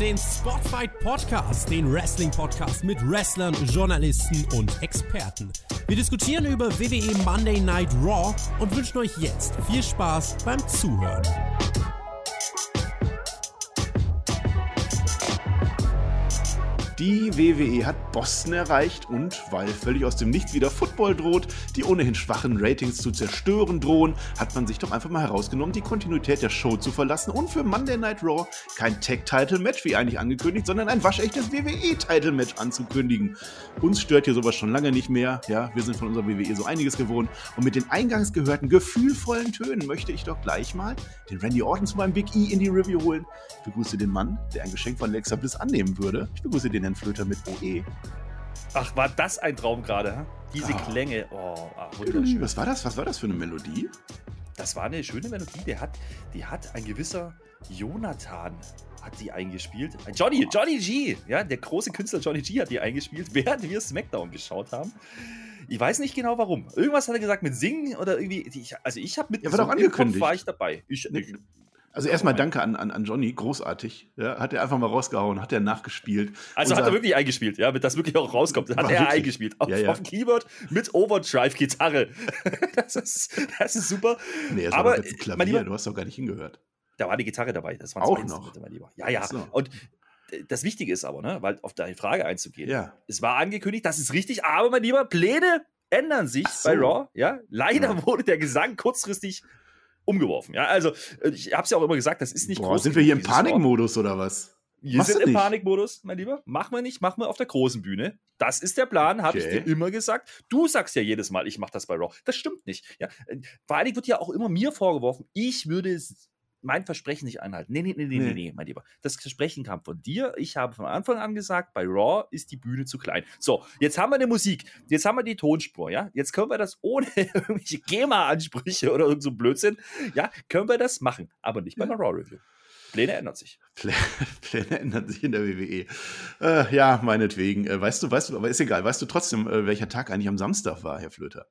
Den Spotfight Podcast, den Wrestling Podcast mit Wrestlern, Journalisten und Experten. Wir diskutieren über WWE Monday Night Raw und wünschen euch jetzt viel Spaß beim Zuhören. Die WWE hat Boston erreicht und, weil völlig aus dem Nichts wieder Football droht, die ohnehin schwachen Ratings zu zerstören drohen, hat man sich doch einfach mal herausgenommen, die Kontinuität der Show zu verlassen und für Monday Night Raw kein Tag-Title-Match wie eigentlich angekündigt, sondern ein waschechtes WWE-Title-Match anzukündigen. Uns stört hier sowas schon lange nicht mehr, ja, wir sind von unserer WWE so einiges gewohnt und mit den eingangs gehörten gefühlvollen Tönen möchte ich doch gleich mal den Randy Orton zu meinem Big E in die Review holen. Ich begrüße den Mann, der ein Geschenk von Alexa Bliss annehmen würde. Ich begrüße den Herrn Flöter mit OE. Ach, war das ein Traum gerade? Diese Ah. Klänge. Oh, ah, wunderschön. Was war das? Was war das für eine Melodie? Das war eine schöne Melodie. Der hat, die hat ein gewisser Jonathan hat die eingespielt. Ein Johnny, Johnny G. Ja, der große Künstler Johnny G hat die eingespielt, während wir SmackDown geschaut haben. Ich weiß nicht genau warum. Irgendwas hat er gesagt mit Singen oder irgendwie. Ich, also ich habe mit Ja, war doch im Kopf angekündigt. war ich dabei. Ich, ich, Also erstmal danke an, an, an Johnny, großartig. Ja, hat er einfach mal rausgehauen, hat er nachgespielt. Also Unser- hat er wirklich eingespielt, ja, damit das wirklich auch rauskommt. Hat er wirklich. eingespielt. Auf, Ja, ja. auf dem Keyboard mit Overdrive-Gitarre. Das ist, das ist super. Nee, es Aber, war jetzt äh, Klavier, Lieber- du hast doch gar nicht hingehört. Da war die Gitarre dabei. Das waren Auch noch? Mein Lieber. Ja, ja. So. Und äh, das Wichtige ist aber, ne, weil auf deine Frage einzugehen. Ja. Es war angekündigt, das ist richtig, aber mein Lieber, Pläne ändern sich so. bei Raw. Ja, leider Ja. wurde der Gesang kurzfristig umgeworfen. Ja, also äh, ich habe es ja auch immer gesagt, das ist nicht Boah, groß sind wir hier im. Panikmodus oder was? Wir Machst sind im? Panikmodus, mein Lieber. Machen wir nicht, machen wir auf der großen Bühne. Das ist der Plan, habe ich Okay. dir immer gesagt. Du sagst ja jedes Mal, ich mache das bei Raw. Das stimmt nicht. Ja? Vor allen Dingen wird ja auch immer mir vorgeworfen, ich würde es- mein Versprechen nicht einhalten. Nee, nee, nee, nee, Nee. nee, mein Lieber. Das Versprechen kam von dir. Ich habe von Anfang an gesagt, bei Raw ist die Bühne zu klein. So, jetzt haben wir eine Musik, jetzt haben wir die Tonspur, ja. Jetzt können wir das ohne irgendwelche GEMA-Ansprüche oder irgend so Blödsinn, ja, können wir das machen. Aber nicht bei einer Raw-Review. Pläne ändern sich. Plä- Pläne ändern sich in der WWE. Äh, ja, meinetwegen. Äh, weißt du, weißt du, aber ist egal. Weißt du trotzdem, äh, welcher Tag eigentlich am Samstag war, Herr Flöter?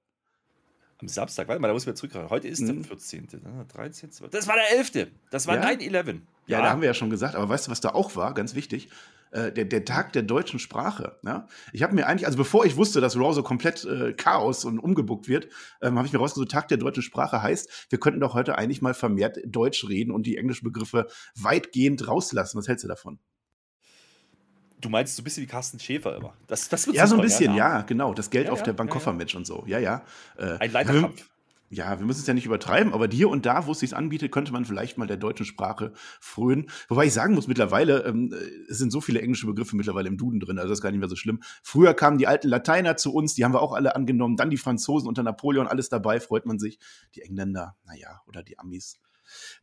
Am Samstag, warte mal, da muss ich wieder zurückkommen. Heute ist Mhm. der 14., ne, 13., 12. Das war der 11. Das war Ja? 9-11. Ja, da haben wir ja schon gesagt, aber weißt du, was da auch war? Ganz wichtig. Äh, der, der Tag der deutschen Sprache. Ja? Ich habe mir eigentlich, also bevor ich wusste, dass Raw so komplett äh, Chaos und umgebuckt wird, ähm, habe ich mir rausgesucht, Tag der deutschen Sprache heißt, wir könnten doch heute eigentlich mal vermehrt Deutsch reden und die englischen Begriffe weitgehend rauslassen. Was hältst du davon? Du meinst so ein bisschen wie Carsten Schäfer immer. Das, das wird Ja, so ein bisschen, ja, genau. Das Geld Ja, auf ja, der ja, Bank-Koffer-Match und so. Ja, ja. Äh, Ein Leiterkampf. Ja, wir müssen es ja nicht übertreiben, aber hier und da, wo es sich anbietet, könnte man vielleicht mal der deutschen Sprache frönen. Wobei ich sagen muss, mittlerweile ähm, äh, es sind so viele englische Begriffe mittlerweile im Duden drin, also das ist gar nicht mehr so schlimm. Früher kamen die alten Lateiner zu uns, die haben wir auch alle angenommen, dann die Franzosen unter Napoleon, alles dabei, freut man sich. Die Engländer, naja, oder die Amis.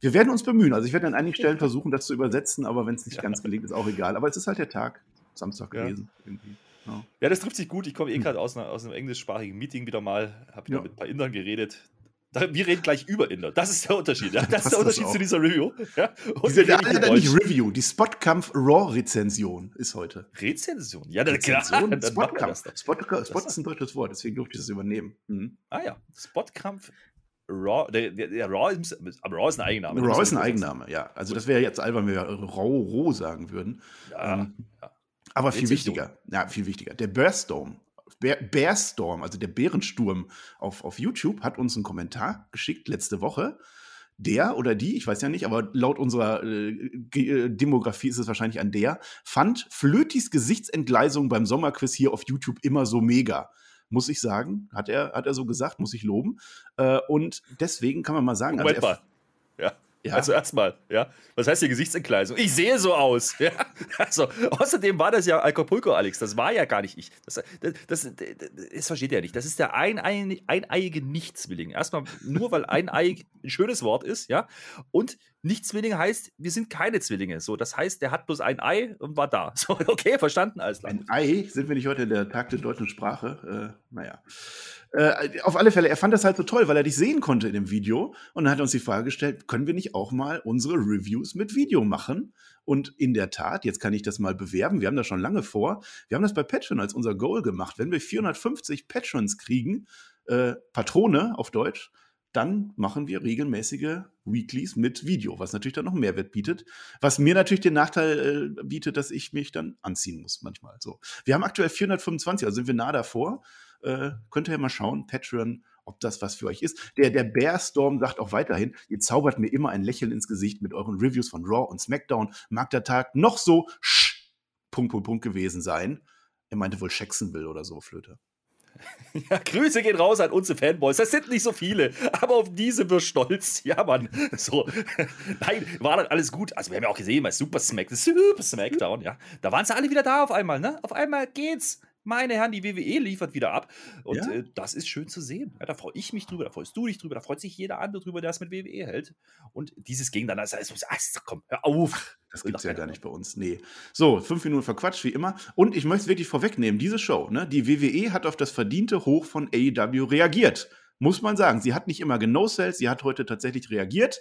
Wir werden uns bemühen. Also ich werde an einigen Stellen versuchen, das zu übersetzen, aber wenn es nicht Ja. ganz gelingt, ist auch egal. Aber es ist halt der Tag, Samstag Ja. gewesen. Irgendwie. Ja. Ja, das trifft sich gut. Ich komme eh gerade aus, aus einem englischsprachigen Meeting wieder mal. Habe wieder Ja. mit ein paar Indern geredet. Wir reden gleich über Inder. Das ist der Unterschied. Ja? Das Passt ist der das Unterschied zu dieser Review. Ja? Und Diese, wir leider nicht Review, die Spotkampf Raw-Rezension ist heute. Rezension. Ja, dann, klar. Rezension, wir Spotkampf. das. Spot, Spot ist ein deutsches Wort, deswegen durfte ich das übernehmen. Mhm. Ah ja, Spotkampf Raw. Der, der, der Raw, ist, aber Raw ist ein Eigenname. Raw ist ein Eigenname, ja. Also das wäre jetzt albern, wenn wir Raw Roh sagen würden. Ja, Ähm, ja. Aber viel wichtiger, ja, viel wichtiger. Der Bearstorm, Bear, Bearstorm, also der Bärensturm auf, auf YouTube, hat uns einen Kommentar geschickt letzte Woche. Der oder die, ich weiß ja nicht, aber laut unserer äh, äh, Demografie ist es wahrscheinlich ein der, fand Flötis Gesichtsentgleisung beim Sommerquiz hier auf YouTube immer so mega. Muss ich sagen, hat er, hat er so gesagt, muss ich loben. Äh, und deswegen kann man mal sagen, Moment also mal. Ja. Ja. Also erstmal, ja. Was heißt hier Gesichtsentgleisung? Ich sehe so aus. Ja. Also, außerdem war das ja Acapulco, Alex. Das war ja gar nicht ich. Das, das, das, das, versteht er nicht. Das ist der eineige, eineiige Nichtzwilling. Erstmal nur, weil eineig ein schönes Wort ist, ja. Und Nichtzwilling heißt, wir sind keine Zwillinge. So, das heißt, der hat bloß ein Ei und war da. So, okay, verstanden, alles klar. Ein Ei, sind wir nicht heute der Tag der deutschen Sprache? Äh, naja. Äh, auf alle Fälle, er fand das halt so toll, weil er dich sehen konnte in dem Video. Und dann hat er uns die Frage gestellt, können wir nicht auch mal unsere Reviews mit Video machen? Und in der Tat, jetzt kann ich das mal bewerben, wir haben das schon lange vor, wir haben das bei Patreon als unser Goal gemacht. Wenn wir 450 Patrons kriegen, äh, Patrone auf Deutsch, dann machen wir regelmäßige Weeklies mit Video, was natürlich dann noch Mehrwert bietet. Was mir natürlich den Nachteil äh, bietet, dass ich mich dann anziehen muss manchmal. So. Wir haben aktuell 425, also sind wir nah davor. Äh, könnt ihr ja mal schauen, Patreon, ob das was für euch ist. Der, der Bearstorm sagt auch weiterhin, ihr zaubert mir immer ein Lächeln ins Gesicht mit euren Reviews von Raw und SmackDown. Mag der Tag noch so sch, Punkt, Punkt, Punkt gewesen sein. Er meinte wohl Jacksonville oder so, Flöte. Ja, Grüße gehen raus an unsere Fanboys. Das sind nicht so viele, aber auf diese wir stolz. Ja, Mann. So. Nein, war dann alles gut. Also, wir haben ja auch gesehen, bei Super Smack, Super Smackdown, ja. Da waren sie alle wieder da auf einmal, ne? Auf einmal geht's meine Herren, die WWE liefert wieder ab. Und ja. äh, das ist schön zu sehen. Ja, da freue ich mich drüber, da freust du dich drüber, da freut sich jeder andere drüber, der es mit WWE hält. Und dieses ging dann, also, also, also komm, hör auf. Das gibt es ja gar nicht bei uns. Nee. So, fünf Minuten verquatscht, wie immer. Und ich möchte es wirklich vorwegnehmen, diese Show, ne, die WWE hat auf das verdiente Hoch von AEW reagiert. Muss man sagen. Sie hat nicht immer genau sie hat heute tatsächlich reagiert.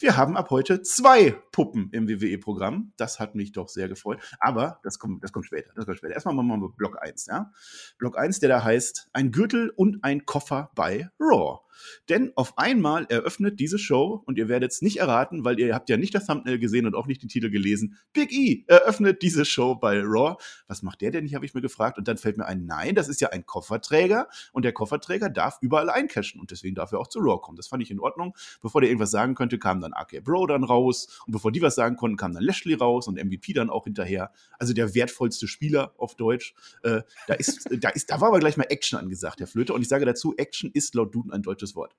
Wir haben ab heute zwei Puppen im WWE-Programm. Das hat mich doch sehr gefreut. Aber das kommt, das kommt später. Das kommt später. Erstmal machen wir Block 1. Ja? Block 1, der da heißt Ein Gürtel und ein Koffer bei Raw. Denn auf einmal eröffnet diese Show, und ihr werdet es nicht erraten, weil ihr habt ja nicht das Thumbnail gesehen und auch nicht den Titel gelesen, Big E eröffnet diese Show bei Raw. Was macht der denn nicht, habe ich mir gefragt. Und dann fällt mir ein, nein, das ist ja ein Kofferträger und der Kofferträger darf überall eincashen und deswegen darf er auch zu Raw kommen. Das fand ich in Ordnung. Bevor der irgendwas sagen könnte, kam dann AK Bro dann raus und bevor die was sagen konnten, kam dann Lashley raus und MVP dann auch hinterher. Also der wertvollste Spieler auf Deutsch. Äh, da, ist, da, ist, da war aber gleich mal Action angesagt, Herr Flöte. Und ich sage dazu, Action ist laut Duden ein deutsches Wort.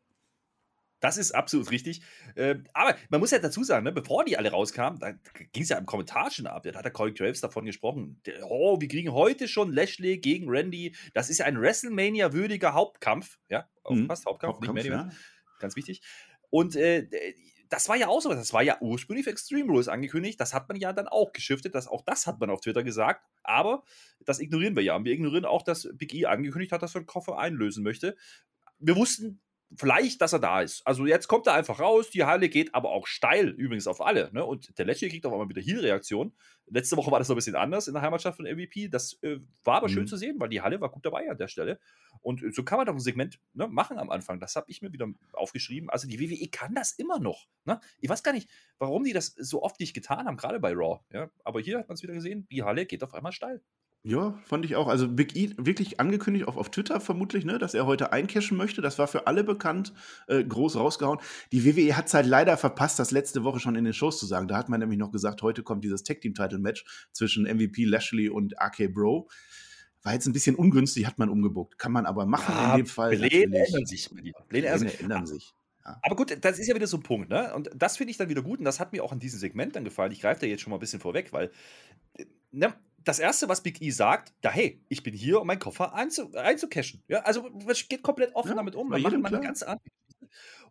Das ist absolut richtig. Äh, aber man muss ja dazu sagen, ne, bevor die alle rauskamen, da ging es ja im Kommentar schon ab. Da hat der Corey Graves davon gesprochen. Oh, wir kriegen heute schon Lashley gegen Randy. Das ist ja ein WrestleMania-würdiger Hauptkampf. Ja, aufpasst, mhm. Hauptkampf, Hauptkampf, nicht mehr. Ja. Ganz wichtig. Und äh, das war ja auch so. Das war ja ursprünglich für Extreme Rules angekündigt. Das hat man ja dann auch geschiftet. Das, auch das hat man auf Twitter gesagt. Aber das ignorieren wir ja. Und wir ignorieren auch, dass Big E angekündigt hat, dass er den Koffer einlösen möchte. Wir wussten vielleicht, dass er da ist. Also jetzt kommt er einfach raus, die Halle geht aber auch steil, übrigens auf alle. Ne? Und der Lecce kriegt auch mal wieder Heal-Reaktion. Letzte Woche war das noch ein bisschen anders in der Heimatstadt von MVP. Das äh, war aber mhm. schön zu sehen, weil die Halle war gut dabei an der Stelle. Und so kann man doch ein Segment ne, machen am Anfang. Das habe ich mir wieder aufgeschrieben. Also die WWE kann das immer noch. Ne? Ich weiß gar nicht, warum die das so oft nicht getan haben, gerade bei Raw. Ja? Aber hier hat man es wieder gesehen, die Halle geht auf einmal steil. Ja, fand ich auch. Also Big E wirklich angekündigt, auch auf Twitter vermutlich, ne, dass er heute eincashen möchte. Das war für alle bekannt, äh, groß rausgehauen. Die WWE hat es halt leider verpasst, das letzte Woche schon in den Shows zu sagen. Da hat man nämlich noch gesagt, heute kommt dieses Tag Team Title Match zwischen MVP Lashley und RK Bro. War jetzt ein bisschen ungünstig, hat man umgebuckt. Kann man aber machen ja, in dem Fall. Pläne ändern sich. Pläne ändern sich. Aber gut, das ist ja wieder so ein Punkt, ne? Und das finde ich dann wieder gut und das hat mir auch an diesem Segment dann gefallen. Ich greife da jetzt schon mal ein bisschen vorweg, weil äh, ne, das erste, was Big E sagt, ja, hey, ich bin hier, um meinen Koffer einzu einzucashen. Ja, also geht komplett offen ja, damit um. Man macht mal eine ganz andere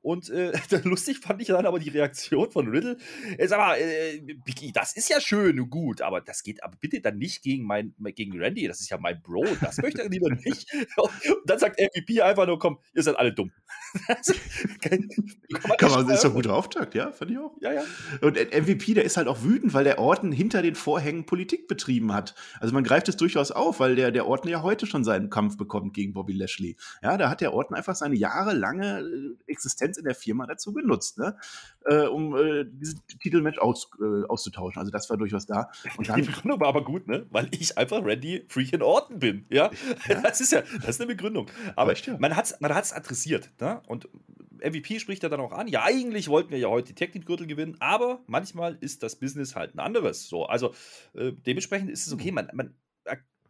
und äh, lustig fand ich dann aber die Reaktion von Riddle. Er sagt aber, äh, Biggie, das ist ja schön und gut, aber das geht aber bitte dann nicht gegen, mein, gegen Randy. Das ist ja mein Bro. Das möchte er lieber nicht. Und dann sagt MVP einfach nur, komm, ihr seid alle dumm. Kann, kann man, ist doch guter Auftakt, ja, fand ich auch. Ja, ja. Und MVP, der ist halt auch wütend, weil der Orten hinter den Vorhängen Politik betrieben hat. Also man greift es durchaus auf, weil der, der Orten ja heute schon seinen Kampf bekommt gegen Bobby Lashley. Ja, da hat der Orten einfach seine jahrelange äh, Existenz Lizenz in der Firma dazu genutzt, ne? äh, um äh, dieses Titelmatch aus, äh, auszutauschen. Also das war durchaus da. Und dann, Die Begründung war aber gut, ne? Weil ich einfach Randy Freaking Orton bin. Ja? ja? Das ist ja, das ist eine Begründung. Aber ja. man hat es man hat's adressiert. Ne? Und MVP spricht ja dann auch an, ja, eigentlich wollten wir ja heute die Technik-Gürtel gewinnen, aber manchmal ist das Business halt ein anderes. So, also äh, dementsprechend ist es okay, hm. man, man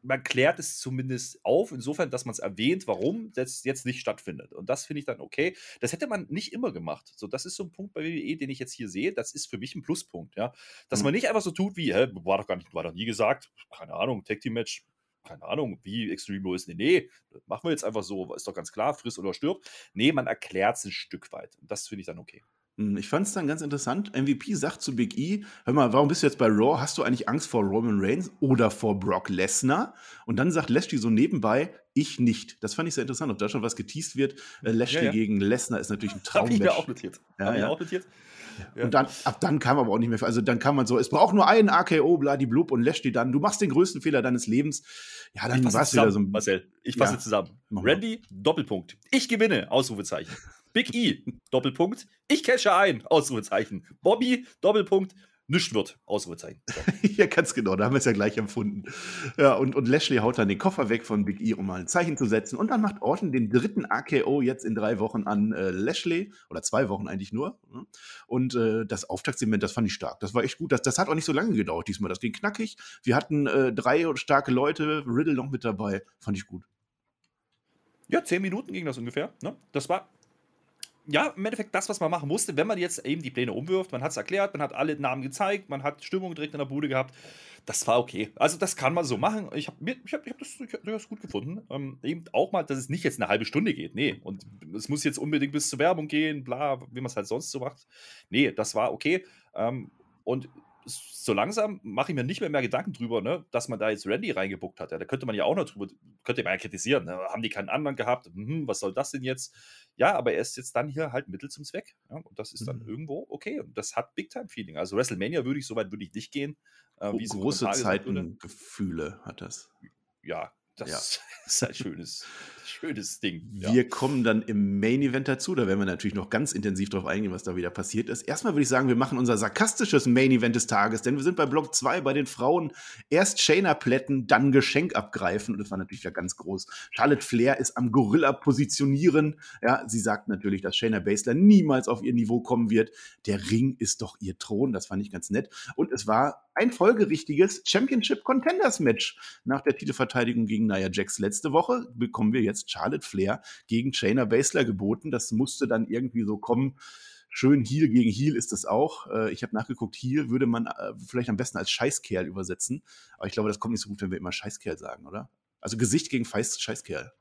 man klärt es zumindest auf, insofern, dass man es erwähnt, warum das jetzt nicht stattfindet. Und das finde ich dann okay. Das hätte man nicht immer gemacht. So, das ist so ein Punkt bei WWE, den ich jetzt hier sehe. Das ist für mich ein Pluspunkt, ja. Dass mhm. man nicht einfach so tut wie, hä, war doch gar nicht, war doch nie gesagt, keine Ahnung, Tag Team Match, keine Ahnung, wie Extreme Rules. Nee, nee, machen wir jetzt einfach so, ist doch ganz klar, friss oder stirb. Nee, man erklärt es ein Stück weit. Und das finde ich dann okay. Hm, ich fand es dann ganz interessant. MVP sagt zu Big E: Hör mal, warum bist du jetzt bei Raw? Hast du eigentlich Angst vor Roman Reigns oder vor Brock Lesnar? Und dann sagt Lashley so nebenbei: Ich nicht. Das fand ich sehr interessant. Ob da schon was geteased wird. Äh, Lashley ja, ja. gegen Lesnar ist natürlich ein Traum. Hab ich mir auch notiert. Ja, ja. auch notiert. Ja. Und dann, ab dann kam aber auch nicht mehr, also dann kam man so, es braucht nur einen AKO, blub und Lashley dann, du machst den größten Fehler deines Lebens. Ja, dann war es wieder so Marcel, ich fasse ja. zusammen. Randy, Doppelpunkt. Ich gewinne, Ausrufezeichen. Big E, Doppelpunkt. Ich cashe ein, Ausrufezeichen. Bobby, Doppelpunkt nichts wird. Ausrufezeichen. So. ja, ganz genau, da haben wir es ja gleich empfunden. Ja, und, und Lashley haut dann den Koffer weg von Big E, um mal ein Zeichen zu setzen. Und dann macht Orton den dritten AKO jetzt in drei Wochen an äh, Lashley, oder zwei Wochen eigentlich nur. Ne? Und äh, das Auftaktsegment, das fand ich stark. Das war echt gut. Das, das hat auch nicht so lange gedauert diesmal. Das ging knackig. Wir hatten äh, drei starke Leute, Riddle noch mit dabei. Fand ich gut. Ja, zehn Minuten ging das ungefähr. Ne? Das war ja, im Endeffekt das, was man machen musste, wenn man jetzt eben die Pläne umwirft. Man hat es erklärt, man hat alle Namen gezeigt, man hat Stimmung direkt in der Bude gehabt. Das war okay. Also, das kann man so machen. Ich habe ich hab, ich hab das, das gut gefunden. Ähm, eben auch mal, dass es nicht jetzt eine halbe Stunde geht. Nee. Und es muss jetzt unbedingt bis zur Werbung gehen, bla, wie man es halt sonst so macht. Nee, das war okay. Ähm, und so langsam mache ich mir nicht mehr, mehr Gedanken drüber, ne, dass man da jetzt Randy reingebuckt hat. Ja, da könnte man ja auch noch drüber, könnte man ja kritisieren. Ne? Haben die keinen anderen gehabt? Hm, was soll das denn jetzt? Ja, aber er ist jetzt dann hier halt Mittel zum Zweck. Ja? Und das ist dann mhm. irgendwo okay. Und das hat Big-Time-Feeling. Also WrestleMania würde ich, soweit würde ich nicht gehen. Äh, wie große Zeitengefühle hat das. Ja, das ja. ist ein schönes, schönes Ding. Ja. Wir kommen dann im Main Event dazu. Da werden wir natürlich noch ganz intensiv drauf eingehen, was da wieder passiert ist. Erstmal würde ich sagen, wir machen unser sarkastisches Main Event des Tages, denn wir sind bei Block 2 bei den Frauen. Erst Shayna plätten, dann Geschenk abgreifen. Und das war natürlich ja ganz groß. Charlotte Flair ist am Gorilla positionieren. Ja, sie sagt natürlich, dass Shayna Baszler niemals auf ihr Niveau kommen wird. Der Ring ist doch ihr Thron. Das fand ich ganz nett. Und es war ein folgerichtiges Championship Contenders Match. Nach der Titelverteidigung gegen Nia Jax letzte Woche bekommen wir jetzt Charlotte Flair gegen Shayna Baszler geboten. Das musste dann irgendwie so kommen. Schön Heel gegen Heel ist das auch. Äh, ich habe nachgeguckt, Heel würde man äh, vielleicht am besten als Scheißkerl übersetzen. Aber ich glaube, das kommt nicht so gut, wenn wir immer Scheißkerl sagen, oder? Also Gesicht gegen Scheißkerl.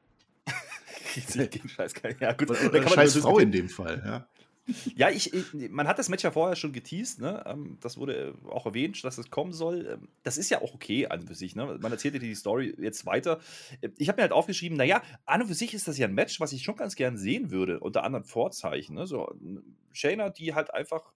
Gesicht gegen Scheißkerl, ja gut. Oder, oder Scheißfrau in dem Fall, ja. Ja, ich, ich, man hat das Match ja vorher schon geteased, ne? Ähm, das wurde auch erwähnt, dass es kommen soll. Ähm, das ist ja auch okay an und für sich, ne? Man erzählt ja die Story jetzt weiter. Äh, ich habe mir halt aufgeschrieben, naja, an und für sich ist das ja ein Match, was ich schon ganz gern sehen würde, unter anderen Vorzeichen. Ne? So, Shayna, die halt einfach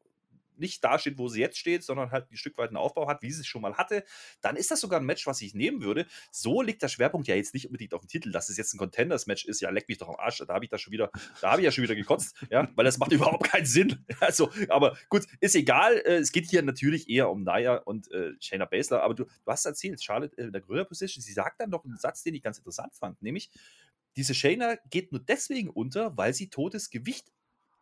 nicht da steht, wo sie jetzt steht, sondern halt ein Stück weit einen Aufbau hat, wie sie es schon mal hatte, dann ist das sogar ein Match, was ich nehmen würde. So liegt der Schwerpunkt ja jetzt nicht unbedingt auf dem Titel, dass es jetzt ein Contenders-Match ist. Ja, leck mich doch am Arsch. Da habe ich das schon wieder, da habe ich ja schon wieder gekotzt, ja, weil das macht überhaupt keinen Sinn. Also, aber gut, ist egal. Äh, es geht hier natürlich eher um Naya und äh, Shayna Baszler, aber du, du hast erzählt, Charlotte äh, in der Gorilla-Position, sie sagt dann noch einen Satz, den ich ganz interessant fand, nämlich, diese Shayna geht nur deswegen unter, weil sie totes Gewicht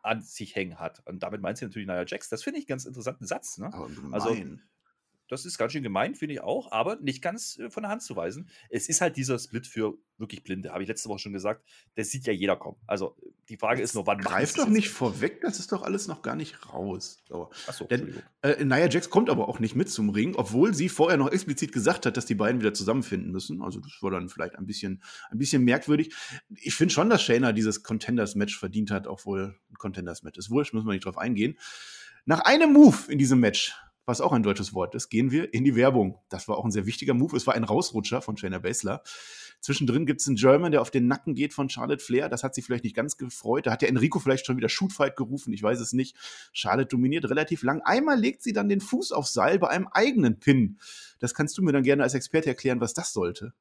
an sich hängen hat. Und damit meint sie natürlich Nia Jax. Das finde ich einen ganz interessanten Satz. Ne? Also, das ist ganz schön gemein, finde ich auch, aber nicht ganz äh, von der Hand zu weisen. Es ist halt dieser Split für wirklich Blinde, habe ich letzte Woche schon gesagt. Das sieht ja jeder kommen. Also die Frage ist nur, wann Greif doch nicht vorweg, das ist doch alles noch gar nicht raus. So. Achso, Denn äh, Nia Jax kommt aber auch nicht mit zum Ring, obwohl sie vorher noch explizit gesagt hat, dass die beiden wieder zusammenfinden müssen. Also das war dann vielleicht ein bisschen, ein bisschen merkwürdig. Ich finde schon, dass Shayna dieses Contenders-Match verdient hat, obwohl ein Contenders-Match ist. Wurscht, müssen wir nicht drauf eingehen. Nach einem Move in diesem Match was auch ein deutsches Wort ist, gehen wir in die Werbung. Das war auch ein sehr wichtiger Move. Es war ein Rausrutscher von Shayna Baszler. Zwischendrin gibt es einen German, der auf den Nacken geht von Charlotte Flair. Das hat sie vielleicht nicht ganz gefreut. Da hat ja Enrico vielleicht schon wieder Shootfight gerufen. Ich weiß es nicht. Charlotte dominiert relativ lang. Einmal legt sie dann den Fuß aufs Seil bei einem eigenen Pin. Das kannst du mir dann gerne als Experte erklären, was das sollte.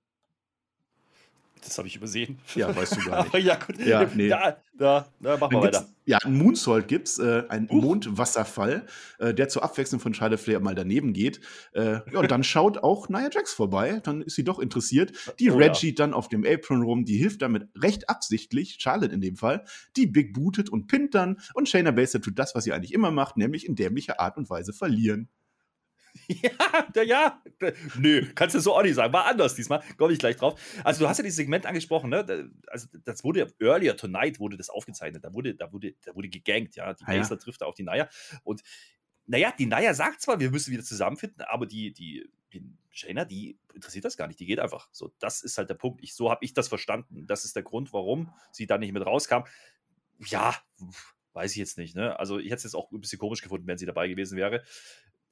Das habe ich übersehen. Ja, weißt du gar nicht. ja, gut. Ja, nee. Da, da, da machen wir weiter. Ja, einen Moonsault gibt es, äh, einen uh. Mondwasserfall, äh, der zur Abwechslung von Charlotte Flair mal daneben geht. Äh, ja, und dann schaut auch Nia Jax vorbei. Dann ist sie doch interessiert. Die oh, Reggie ja. dann auf dem Apron rum, die hilft damit recht absichtlich, Charlotte in dem Fall. Die Big bootet und pinnt dann. Und Shayna Baszler tut das, was sie eigentlich immer macht, nämlich in dämlicher Art und Weise verlieren. Ja, ja, nö, kannst du so auch nicht sagen. War anders diesmal, komme ich gleich drauf. Also, du hast ja dieses Segment angesprochen, ne? Also, das wurde earlier tonight wurde das aufgezeichnet. Da wurde, da wurde, da wurde gegankt, ja. Die Basler ja. trifft da auf die Naya. Und naja, die Naya sagt zwar, wir müssen wieder zusammenfinden, aber die, die, die Shayna, die interessiert das gar nicht. Die geht einfach. So, das ist halt der Punkt. Ich, so habe ich das verstanden. Das ist der Grund, warum sie da nicht mit rauskam. Ja, weiß ich jetzt nicht. Ne? Also, ich hätte es jetzt auch ein bisschen komisch gefunden, wenn sie dabei gewesen wäre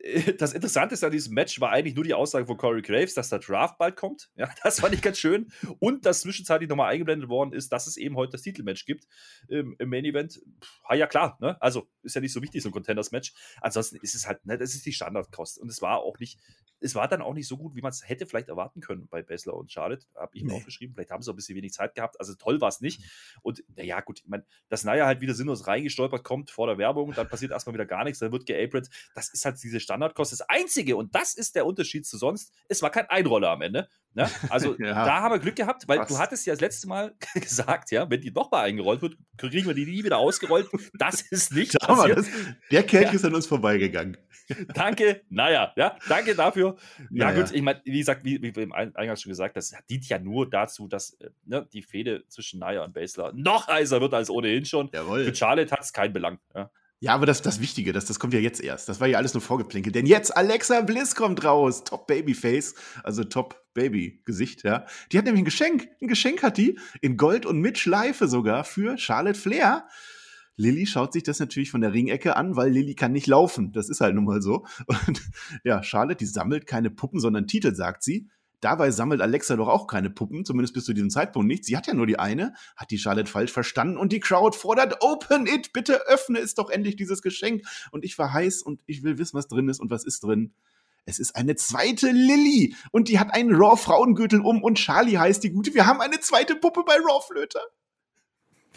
das Interessante an diesem Match war eigentlich nur die Aussage von Corey Graves, dass der Draft bald kommt. Ja, das fand ich ganz schön. Und dass zwischenzeitlich nochmal eingeblendet worden ist, dass es eben heute das Titelmatch gibt ähm, im Main Event. Ha, ja, klar, ne? Also ist ja nicht so wichtig, so ein Contenders-Match. Ansonsten ist es halt, ne, das ist die Standardkost. Und es war auch nicht, es war dann auch nicht so gut, wie man es hätte vielleicht erwarten können bei Bessler und Charlotte. Habe ich mir nee. aufgeschrieben. Vielleicht haben sie auch ein bisschen wenig Zeit gehabt. Also toll war es nicht. Und naja, gut, ich meine, dass Naya halt wieder sinnlos reingestolpert kommt vor der Werbung, dann passiert erstmal wieder gar nichts, dann wird geapret. Das ist halt diese Standardkost. Das Einzige, und das ist der Unterschied zu sonst, es war kein Einroller am Ende. Ne? Also ja. da haben wir Glück gehabt, weil Was? du hattest ja das letzte Mal gesagt, ja, wenn die nochmal eingerollt wird, kriegen wir die nie wieder ausgerollt. Das ist nicht passiert. Das, der Kelch ja. ist an uns vorbeigegangen. Danke, naja, ja, danke dafür. Ja, naja. gut, ich meine, wie gesagt, wie, wie wir im Eingang schon gesagt, das dient ja nur dazu, dass äh, ne, die Fehde zwischen Naya und Basler noch heißer wird als ohnehin schon. Jawohl. Für Charlotte hat es keinen Belang. Ja. Ja, aber das, das Wichtige, das, das kommt ja jetzt erst. Das war ja alles nur vorgeplinkelt. Denn jetzt Alexa Bliss kommt raus. Top Babyface, also Top Baby-Gesicht, ja. Die hat nämlich ein Geschenk. Ein Geschenk hat die. In Gold und mit Schleife sogar für Charlotte Flair. Lilly schaut sich das natürlich von der Ringecke an, weil Lilly kann nicht laufen. Das ist halt nun mal so. Und ja, Charlotte, die sammelt keine Puppen, sondern Titel, sagt sie. Dabei sammelt Alexa doch auch keine Puppen, zumindest bis zu diesem Zeitpunkt nicht. Sie hat ja nur die eine, hat die Charlotte falsch verstanden und die Crowd fordert, open it, bitte öffne es doch endlich, dieses Geschenk. Und ich war heiß und ich will wissen, was drin ist und was ist drin. Es ist eine zweite Lilly und die hat einen Raw-Frauengürtel um und Charlie heißt die Gute. Wir haben eine zweite Puppe bei Raw Flöter.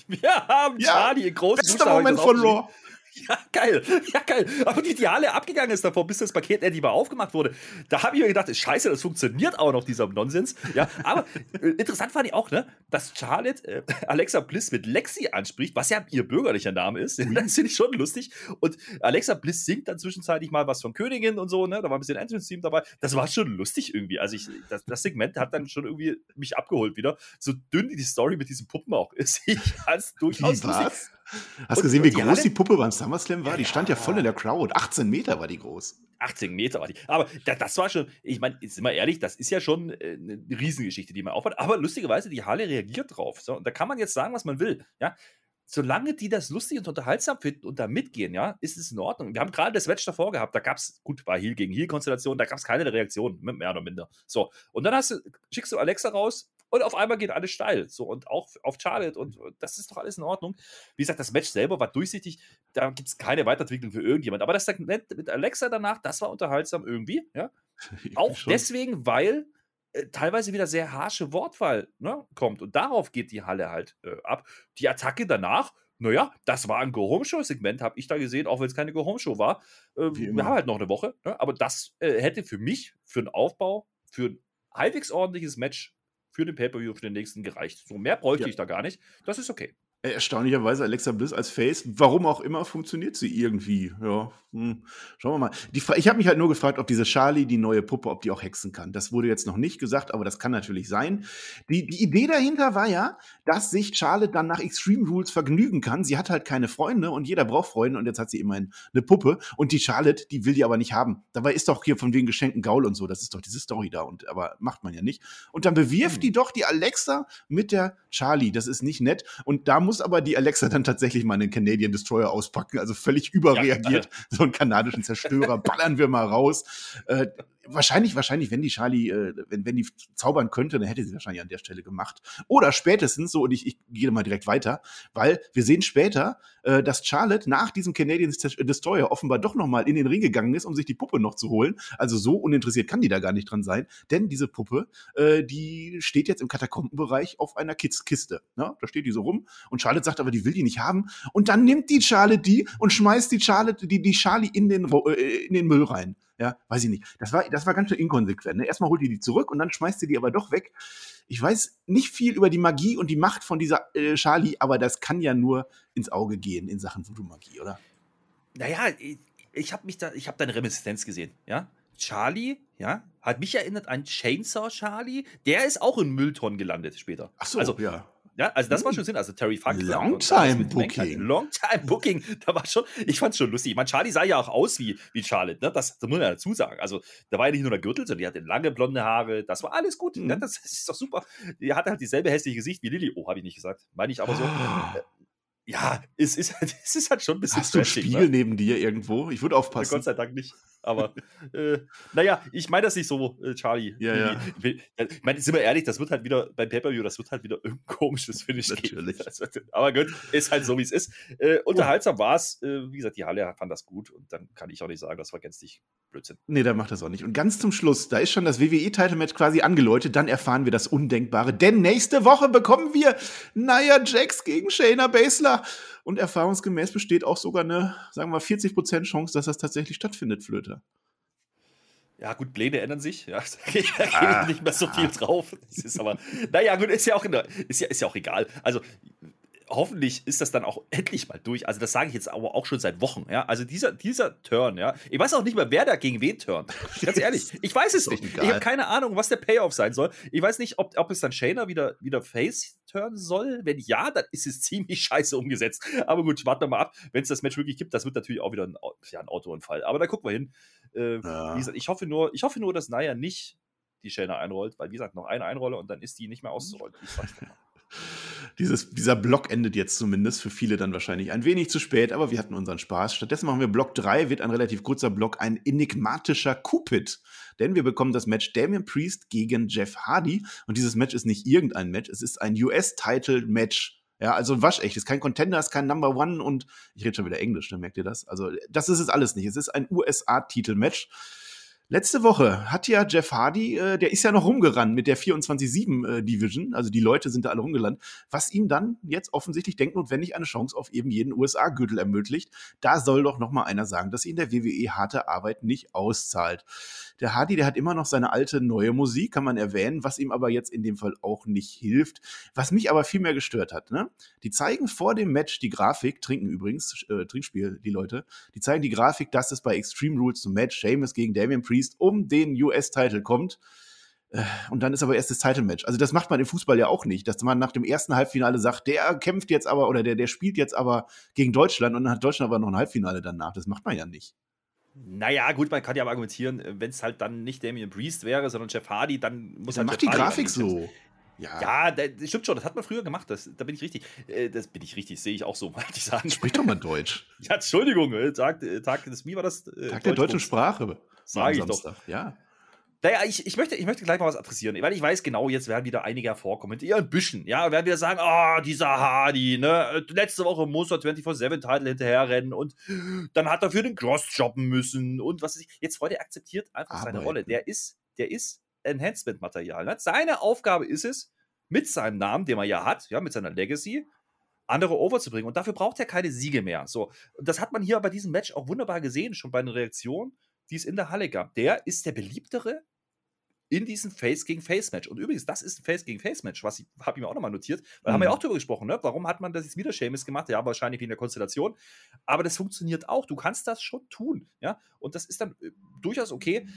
Wir haben ja, Charlie, großen Bester Moment von Raw. Ja, geil. Ja, geil. Aber die, die Halle abgegangen ist davor, bis das Paket endlich mal aufgemacht wurde. Da habe ich mir gedacht, scheiße, das funktioniert auch noch, dieser Nonsens. Ja, aber äh, interessant fand ich auch, ne, dass Charlotte äh, Alexa Bliss mit Lexi anspricht, was ja ihr bürgerlicher Name ist. Das finde ich schon lustig. Und Alexa Bliss singt dann zwischenzeitlich mal was von Königin und so, ne? Da war ein bisschen Entrance-Team dabei. Das war schon lustig irgendwie. Also ich, das, das, Segment hat dann schon irgendwie mich abgeholt wieder. So dünn die Story mit diesen Puppen auch ist. Ich als durchaus lustig. Hast du gesehen, wie groß die Puppe beim SummerSlam war? Die stand ja voll in der Crowd. 18 Meter war die groß. 18 Meter war die. Aber das war schon, ich meine, sind wir ehrlich, das ist ja schon äh, eine Riesengeschichte, die man aufhat. Aber lustigerweise, die Halle reagiert drauf. So, und da kann man jetzt sagen, was man will. Ja, solange die das lustig und unterhaltsam finden und da mitgehen, ja, ist es in Ordnung. Wir haben gerade das Match davor gehabt, da gab es, gut, war Heal gegen Heal-Konstellation, da gab es keine Reaktion, mehr oder minder. So, und dann hast du, schickst du Alexa raus, und auf einmal geht alles steil. So, und auch auf Charlotte. Und das ist doch alles in Ordnung. Wie gesagt, das Match selber war durchsichtig. Da gibt es keine Weiterentwicklung für irgendjemand. Aber das Segment mit Alexa danach, das war unterhaltsam irgendwie. Ja? auch deswegen, weil äh, teilweise wieder sehr harsche Wortwahl ne, kommt. Und darauf geht die Halle halt äh, ab. Die Attacke danach, naja, das war ein Go-Home-Show-Segment, habe ich da gesehen, auch wenn es keine Go-Home-Show war. Äh, wir haben halt noch eine Woche, ne? aber das äh, hätte für mich, für einen Aufbau, für ein halbwegs ordentliches Match für den Pay-Per-View, für den nächsten gereicht. So mehr bräuchte ja. ich da gar nicht. Das ist okay. Erstaunlicherweise Alexa Bliss als Face, warum auch immer, funktioniert sie irgendwie. Ja, hm. schauen wir mal. Die, ich habe mich halt nur gefragt, ob diese Charlie, die neue Puppe, ob die auch hexen kann. Das wurde jetzt noch nicht gesagt, aber das kann natürlich sein. Die, die Idee dahinter war ja, dass sich Charlotte dann nach Extreme Rules vergnügen kann. Sie hat halt keine Freunde und jeder braucht Freunde und jetzt hat sie immerhin eine Puppe und die Charlotte, die will die aber nicht haben. Dabei ist doch hier von wegen Geschenken Gaul und so, das ist doch diese Story da und aber macht man ja nicht. Und dann bewirft hm. die doch die Alexa mit der Charlie. Das ist nicht nett und da muss aber die Alexa dann tatsächlich mal einen Canadian Destroyer auspacken, also völlig überreagiert. Ja, so einen kanadischen Zerstörer ballern wir mal raus. Äh, wahrscheinlich, wahrscheinlich, wenn die Charlie, äh, wenn, wenn die zaubern könnte, dann hätte sie wahrscheinlich an der Stelle gemacht. Oder spätestens, so, und ich, ich gehe mal direkt weiter, weil wir sehen später, äh, dass Charlotte nach diesem Canadian Destroyer offenbar doch nochmal in den Ring gegangen ist, um sich die Puppe noch zu holen. Also so uninteressiert kann die da gar nicht dran sein, denn diese Puppe, äh, die steht jetzt im Katakombenbereich auf einer Kiste. Ne? Da steht die so rum und Charlotte sagt aber, die will die nicht haben. Und dann nimmt die Charlotte die und schmeißt die Charlotte, die, die Charlie in den, äh, in den Müll rein. Ja, weiß ich nicht. Das war, das war ganz schön inkonsequent. Ne? Erstmal holt ihr die zurück und dann schmeißt ihr die aber doch weg. Ich weiß nicht viel über die Magie und die Macht von dieser äh, Charlie, aber das kann ja nur ins Auge gehen in Sachen Voodoo-Magie, oder? Naja, ich, ich habe mich da, ich habe deine Reminiszenz gesehen, ja. Charlie, ja, hat mich erinnert an Chainsaw Charlie. Der ist auch in Mülltonnen gelandet später. Ach so, also, ja. Ja, also das war hm. schon Sinn. Also Terry Funk. Longtime Booking. Longtime Booking. Da war schon, ich fand es schon lustig. Ich meine, Charlie sah ja auch aus wie, wie Charlotte, ne? Das, das muss man ja dazu sagen. Also, da war ja nicht nur der Gürtel, sondern die hatte lange blonde Haare. Das war alles gut. Mhm. Ne? Das, das, ist doch super. Die hatte halt dieselbe hässliche Gesicht wie Lilly. Oh, habe ich nicht gesagt. Meine ich aber so. Äh, ja, es ist, halt, es ist halt schon ein bisschen Hast du einen Spiegel ne? neben dir irgendwo? Ich würde aufpassen. Gott sei Dank nicht. Aber äh, naja, ich meine das nicht so, äh, Charlie. Ja, ja. Ich meine, sind wir ehrlich, das wird halt wieder beim Pay-Per-View, das wird halt wieder irgendein komisches Finish Natürlich. geben. Aber gut, ist halt so, wie es ist. Äh, unterhaltsam war es. Äh, wie gesagt, die Halle fand das gut und dann kann ich auch nicht sagen, das war gänzlich Blödsinn. Nee, da macht das auch nicht. Und ganz zum Schluss, da ist schon das WWE-Title-Match quasi angeläutet, dann erfahren wir das Undenkbare. Denn nächste Woche bekommen wir Nia Jax gegen Shayna Baszler. Und erfahrungsgemäß besteht auch sogar eine, sagen wir mal, 40% Chance, dass das tatsächlich stattfindet, Flöter. Ja, gut, Pläne ändern sich. Ja, da gebe ich ah, nicht mehr so viel drauf. Das ist aber, naja, gut, ist ja auch, der, ist ja, ist ja auch egal. Also, hoffentlich ist das dann auch endlich mal durch. Also, das sage ich jetzt aber auch schon seit Wochen. Ja, also dieser, dieser Turn, ja. Ich weiß auch nicht mehr, wer da gegen wen turnt. Ganz ehrlich, ich weiß es nicht. Egal. Ich habe keine Ahnung, was der Payoff sein soll. Ich weiß nicht, ob, ob es dann Shayna wieder, wieder Face turnen soll. Wenn ja, dann ist es ziemlich scheiße umgesetzt. Aber gut, warten wir mal ab. Wenn es das Match wirklich gibt, das wird natürlich auch wieder ein, ja, ein Autounfall. Aber da gucken wir hin. Äh, ja. Wie gesagt, ich hoffe nur, ich hoffe nur, dass Naya nicht die Shayna einrollt, weil wie gesagt, noch eine Einrolle und dann ist die nicht mehr auszurollen. Ich sag's mal. Dieses, dieser Block endet jetzt zumindest für viele dann wahrscheinlich ein wenig zu spät, aber wir hatten unseren Spaß. Stattdessen machen wir Block 3, wird ein relativ kurzer Block, ein enigmatischer Cupid. Denn wir bekommen das Match Damian Priest gegen Jeff Hardy. Und dieses Match ist nicht irgendein Match, es ist ein US-Title-Match. Ja, also waschecht. Es ist kein Contender, es ist kein Number One und ich rede schon wieder Englisch, dann ne? merkt ihr das? Also, das ist es alles nicht. Es ist ein USA-Titel-Match. Letzte Woche hat ja Jeff Hardy, äh, der ist ja noch rumgerannt mit der 24-7 äh, Division, also die Leute sind da alle rumgelandet, was ihm dann jetzt offensichtlich denknotwendig eine Chance auf eben jeden USA-Gürtel ermöglicht. Da soll doch noch mal einer sagen, dass ihn der WWE harte Arbeit nicht auszahlt. Der Hardy, der hat immer noch seine alte neue Musik, kann man erwähnen, was ihm aber jetzt in dem Fall auch nicht hilft. Was mich aber viel mehr gestört hat, ne? Die zeigen vor dem Match die Grafik, trinken übrigens, äh, Trinkspiel, die Leute, die zeigen die Grafik, dass es bei Extreme Rules zum Match Sheamus gegen Damian Priest Priest um den US-Title kommt. Äh, und dann ist aber erst das Title-Match. Also das macht man im Fußball ja auch nicht, dass man nach dem ersten Halbfinale sagt, der kämpft jetzt aber oder der, der spielt jetzt aber gegen Deutschland und dann hat Deutschland aber noch ein Halbfinale danach. Das macht man ja nicht. Naja, gut, man kann ja aber argumentieren, wenn es halt dann nicht Damien Priest wäre, sondern Jeff Hardy, dann muss dann halt macht Jeff die Grafik so. Ja, ja das stimmt schon, das hat man früher gemacht, das, da bin ich richtig. Äh, das bin ich richtig, sehe ich auch so, wollte ich sagen. Sprich doch mal Deutsch. Ja, Entschuldigung, äh, Tag, Tag des, wie war das? Tag der deutschen Sprache. Sage ich doch. Ja. Naja, ich, ich, möchte, ich möchte gleich mal was adressieren, weil ich weiß genau, jetzt werden wieder einige hervorkommen, eher ein bisschen, ja, werden wieder sagen, oh, dieser Hardy, ne, letzte Woche muss er 24-7-Title hinterherrennen und dann hat er für den Cross jobben müssen und was ist, jetzt Freunde, er akzeptiert einfach Arbeiten. seine Rolle. Der ist, der ist Enhancement-Material. Ne? Seine Aufgabe ist es, mit seinem Namen, den er ja hat, ja, mit seiner Legacy, andere overzubringen. Und dafür braucht er keine Siege mehr. So, und das hat man hier bei diesem Match auch wunderbar gesehen, schon bei den Reaktionen die es in der Halle gab. Der ist der beliebtere in diesem Face gegen Face Match. Und übrigens, das ist ein Face gegen Face Match, was ich habe ich mir auch nochmal notiert, weil mhm. haben wir ja auch darüber gesprochen, ne? Warum hat man das jetzt wieder Seamus gemacht? Ja, wahrscheinlich wegen der Konstellation. Aber das funktioniert auch. Du kannst das schon tun, ja. Und das ist dann äh, durchaus okay.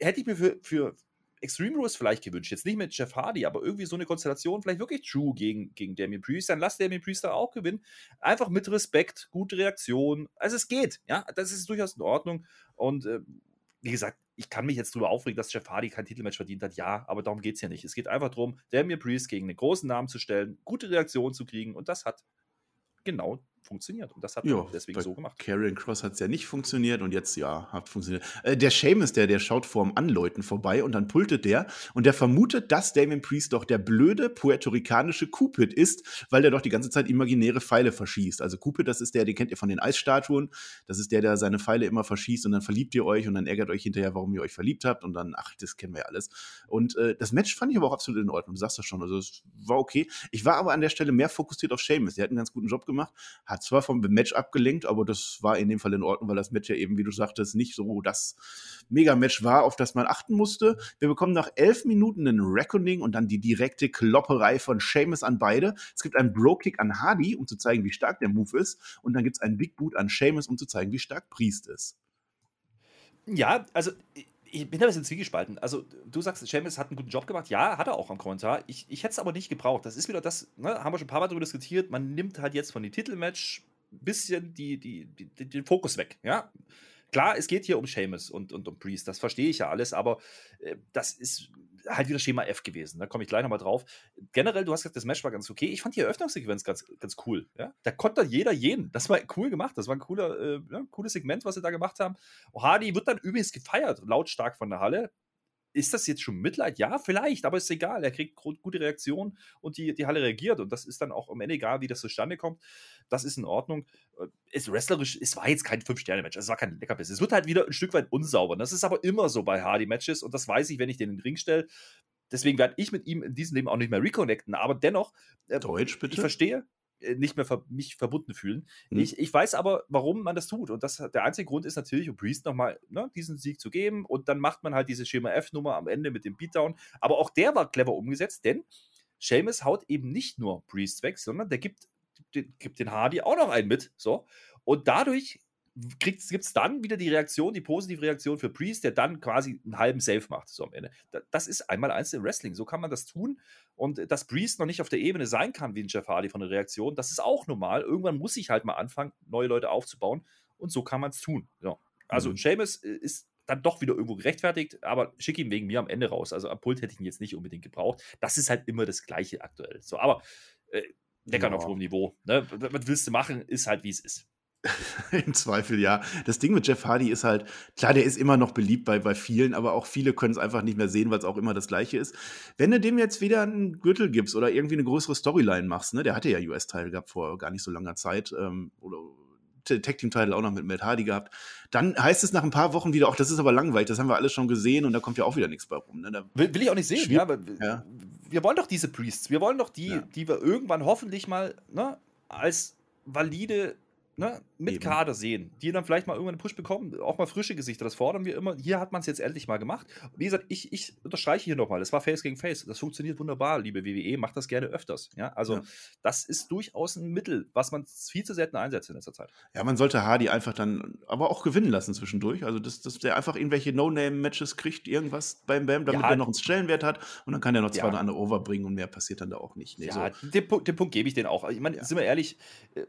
Hätte ich mir für, für Extreme Rules vielleicht gewünscht. Jetzt nicht mit Jeff Hardy, aber irgendwie so eine Konstellation, vielleicht wirklich True gegen, gegen Damien Priest. Dann lass Damien Priest da auch gewinnen. Einfach mit Respekt, gute Reaktion. Also es geht, ja. Das ist durchaus in Ordnung. Und äh, wie gesagt, ich kann mich jetzt darüber aufregen, dass Jeff Hardy kein Titelmatch verdient hat. Ja, aber darum geht es ja nicht. Es geht einfach darum, Damien Priest gegen einen großen Namen zu stellen, gute Reaktionen zu kriegen und das hat genau funktioniert. Und das hat er deswegen so gemacht. Karrion Cross hat es ja nicht funktioniert und jetzt ja, hat funktioniert. Äh, der Seamus, der, der schaut vorm Anleuten vorbei und dann pultet der und der vermutet, dass Damien Priest doch der blöde puerto-ricanische Cupid ist, weil der doch die ganze Zeit imaginäre Pfeile verschießt. Also Cupid, das ist der, den kennt ihr von den Eisstatuen. Das ist der, der seine Pfeile immer verschießt und dann verliebt ihr euch und dann ärgert euch hinterher, warum ihr euch verliebt habt und dann, ach, das kennen wir ja alles. Und äh, das Match fand ich aber auch absolut in Ordnung. Du sagst das schon. Also es war okay. Ich war aber an der Stelle mehr fokussiert auf Seamus. Der hat einen ganz guten Job gemacht, hat zwar vom Match abgelenkt, aber das war in dem Fall in Ordnung, weil das Match ja eben, wie du sagtest, nicht so das Mega-Match war, auf das man achten musste. Wir bekommen nach elf Minuten einen Reckoning und dann die direkte Klopperei von Seamus an beide. Es gibt einen Bro-Kick an Hardy, um zu zeigen, wie stark der Move ist. Und dann gibt es einen Big Boot an Seamus, um zu zeigen, wie stark Priest ist. Ja, also ich bin da ein bisschen zwiegespalten. Also, du sagst, Seamus hat einen guten Job gemacht. Ja, hat er auch am Kommentar. Ich, ich hätte es aber nicht gebraucht. Das ist wieder das, ne, haben wir schon ein paar Mal darüber diskutiert. Man nimmt halt jetzt von dem Titelmatch ein bisschen die, die, die, den Fokus weg. Ja, klar, es geht hier um Seamus und, und um Priest. Das verstehe ich ja alles, aber äh, das ist halt wieder Schema F gewesen. Da komme ich gleich nochmal drauf. Generell, du hast gesagt, das Match war ganz okay. Ich fand die Eröffnungssequenz ganz, ganz cool. Ja? Da konnte jeder jeden. Das war cool gemacht. Das war ein cooler, äh, ja, cooles Segment, was sie da gemacht haben. Hardy wird dann übrigens gefeiert, lautstark von der Halle ist das jetzt schon Mitleid? Ja, vielleicht, aber ist egal. Er kriegt gute Reaktionen und die, die Halle reagiert. Und das ist dann auch am Ende egal, wie das zustande kommt. Das ist in Ordnung. Äh, ist wrestlerisch, es war jetzt kein Fünf-Sterne-Match, es war kein Leckerbiss. Es wird halt wieder ein Stück weit unsauber. Das ist aber immer so bei Hardy-Matches und das weiß ich, wenn ich den in den Ring stelle. Deswegen werde ich mit ihm in diesem Leben auch nicht mehr reconnecten. Aber dennoch, äh, Deutsch bitte. Ich verstehe, nicht mehr ver mich verbunden fühlen. Mhm. Ich, ich weiß aber, warum man das tut. Und das, der einzige Grund ist natürlich, um Priest nochmal ne, diesen Sieg zu geben. Und dann macht man halt diese Schema F-Nummer am Ende mit dem Beatdown. Aber auch der war clever umgesetzt, denn Seamus haut eben nicht nur Priest weg, sondern der gibt, den, gibt den Hardy auch noch einen mit. So. Und dadurch gibt es dann wieder die Reaktion, die positive Reaktion für Priest, der dann quasi einen halben Save macht, so am Ende. Das ist einmal eins im Wrestling. So kann man das tun. Und dass Priest noch nicht auf der Ebene sein kann wie ein Jeff Hardy von der Reaktion, das ist auch normal. Irgendwann muss ich halt mal anfangen, neue Leute aufzubauen. Und so kann man es tun. Ja. Also, mhm. Seamus äh, ist dann doch wieder irgendwo gerechtfertigt, aber schick ihn wegen mir am Ende raus. Also am Pult hätte ich ihn jetzt nicht unbedingt gebraucht. Das ist halt immer das Gleiche aktuell. So, aber äh, Deckern ja. auf hohem Niveau. Ne? Was willst du machen, ist halt wie es ist. Im Zweifel ja. Das Ding mit Jeff Hardy ist halt, klar, der ist immer noch beliebt bei, bei vielen, aber auch viele können es einfach nicht mehr sehen, weil es auch immer das Gleiche ist. Wenn du dem jetzt wieder einen Gürtel gibst oder irgendwie eine größere Storyline machst, ne, der hatte ja US-Teil gehabt vor gar nicht so langer Zeit, ähm, oder Tag Team Title auch noch mit Matt Hardy gehabt. Dann heißt es nach ein paar Wochen wieder, auch das ist aber langweilig, das haben wir alles schon gesehen und da kommt ja auch wieder nichts bei rum. Ne? Will, will, ich auch nicht sehen, ja, ja, Wir wollen doch diese Priests, wir wollen doch die, ja. die wir irgendwann hoffentlich mal ne, als valide ne, mit Eben. Kader sehen, die dann vielleicht mal irgendwann einen Push bekommen, auch mal frische Gesichter, das fordern wir immer. Hier hat man es jetzt endlich mal gemacht. wie gesagt, ich, ich unterstreiche hier nochmal, das war Face gegen Face. Das funktioniert wunderbar, liebe WWE, macht das gerne öfters. Ja, also ja. das ist durchaus ein Mittel, was man viel zu selten einsetzt in letzter Zeit. Ja, man sollte Hardy einfach dann aber auch gewinnen lassen zwischendurch. Also, dass, dass der einfach irgendwelche No-Name-Matches kriegt, irgendwas beim Bam, damit ja, er noch einen Stellenwert hat und dann kann er noch zwei ja. oder andere overbringen und mehr passiert dann da auch nicht. Nee, ja, so. den, den, Punkt gebe ich den auch. Ich meine, sind wir ehrlich, äh,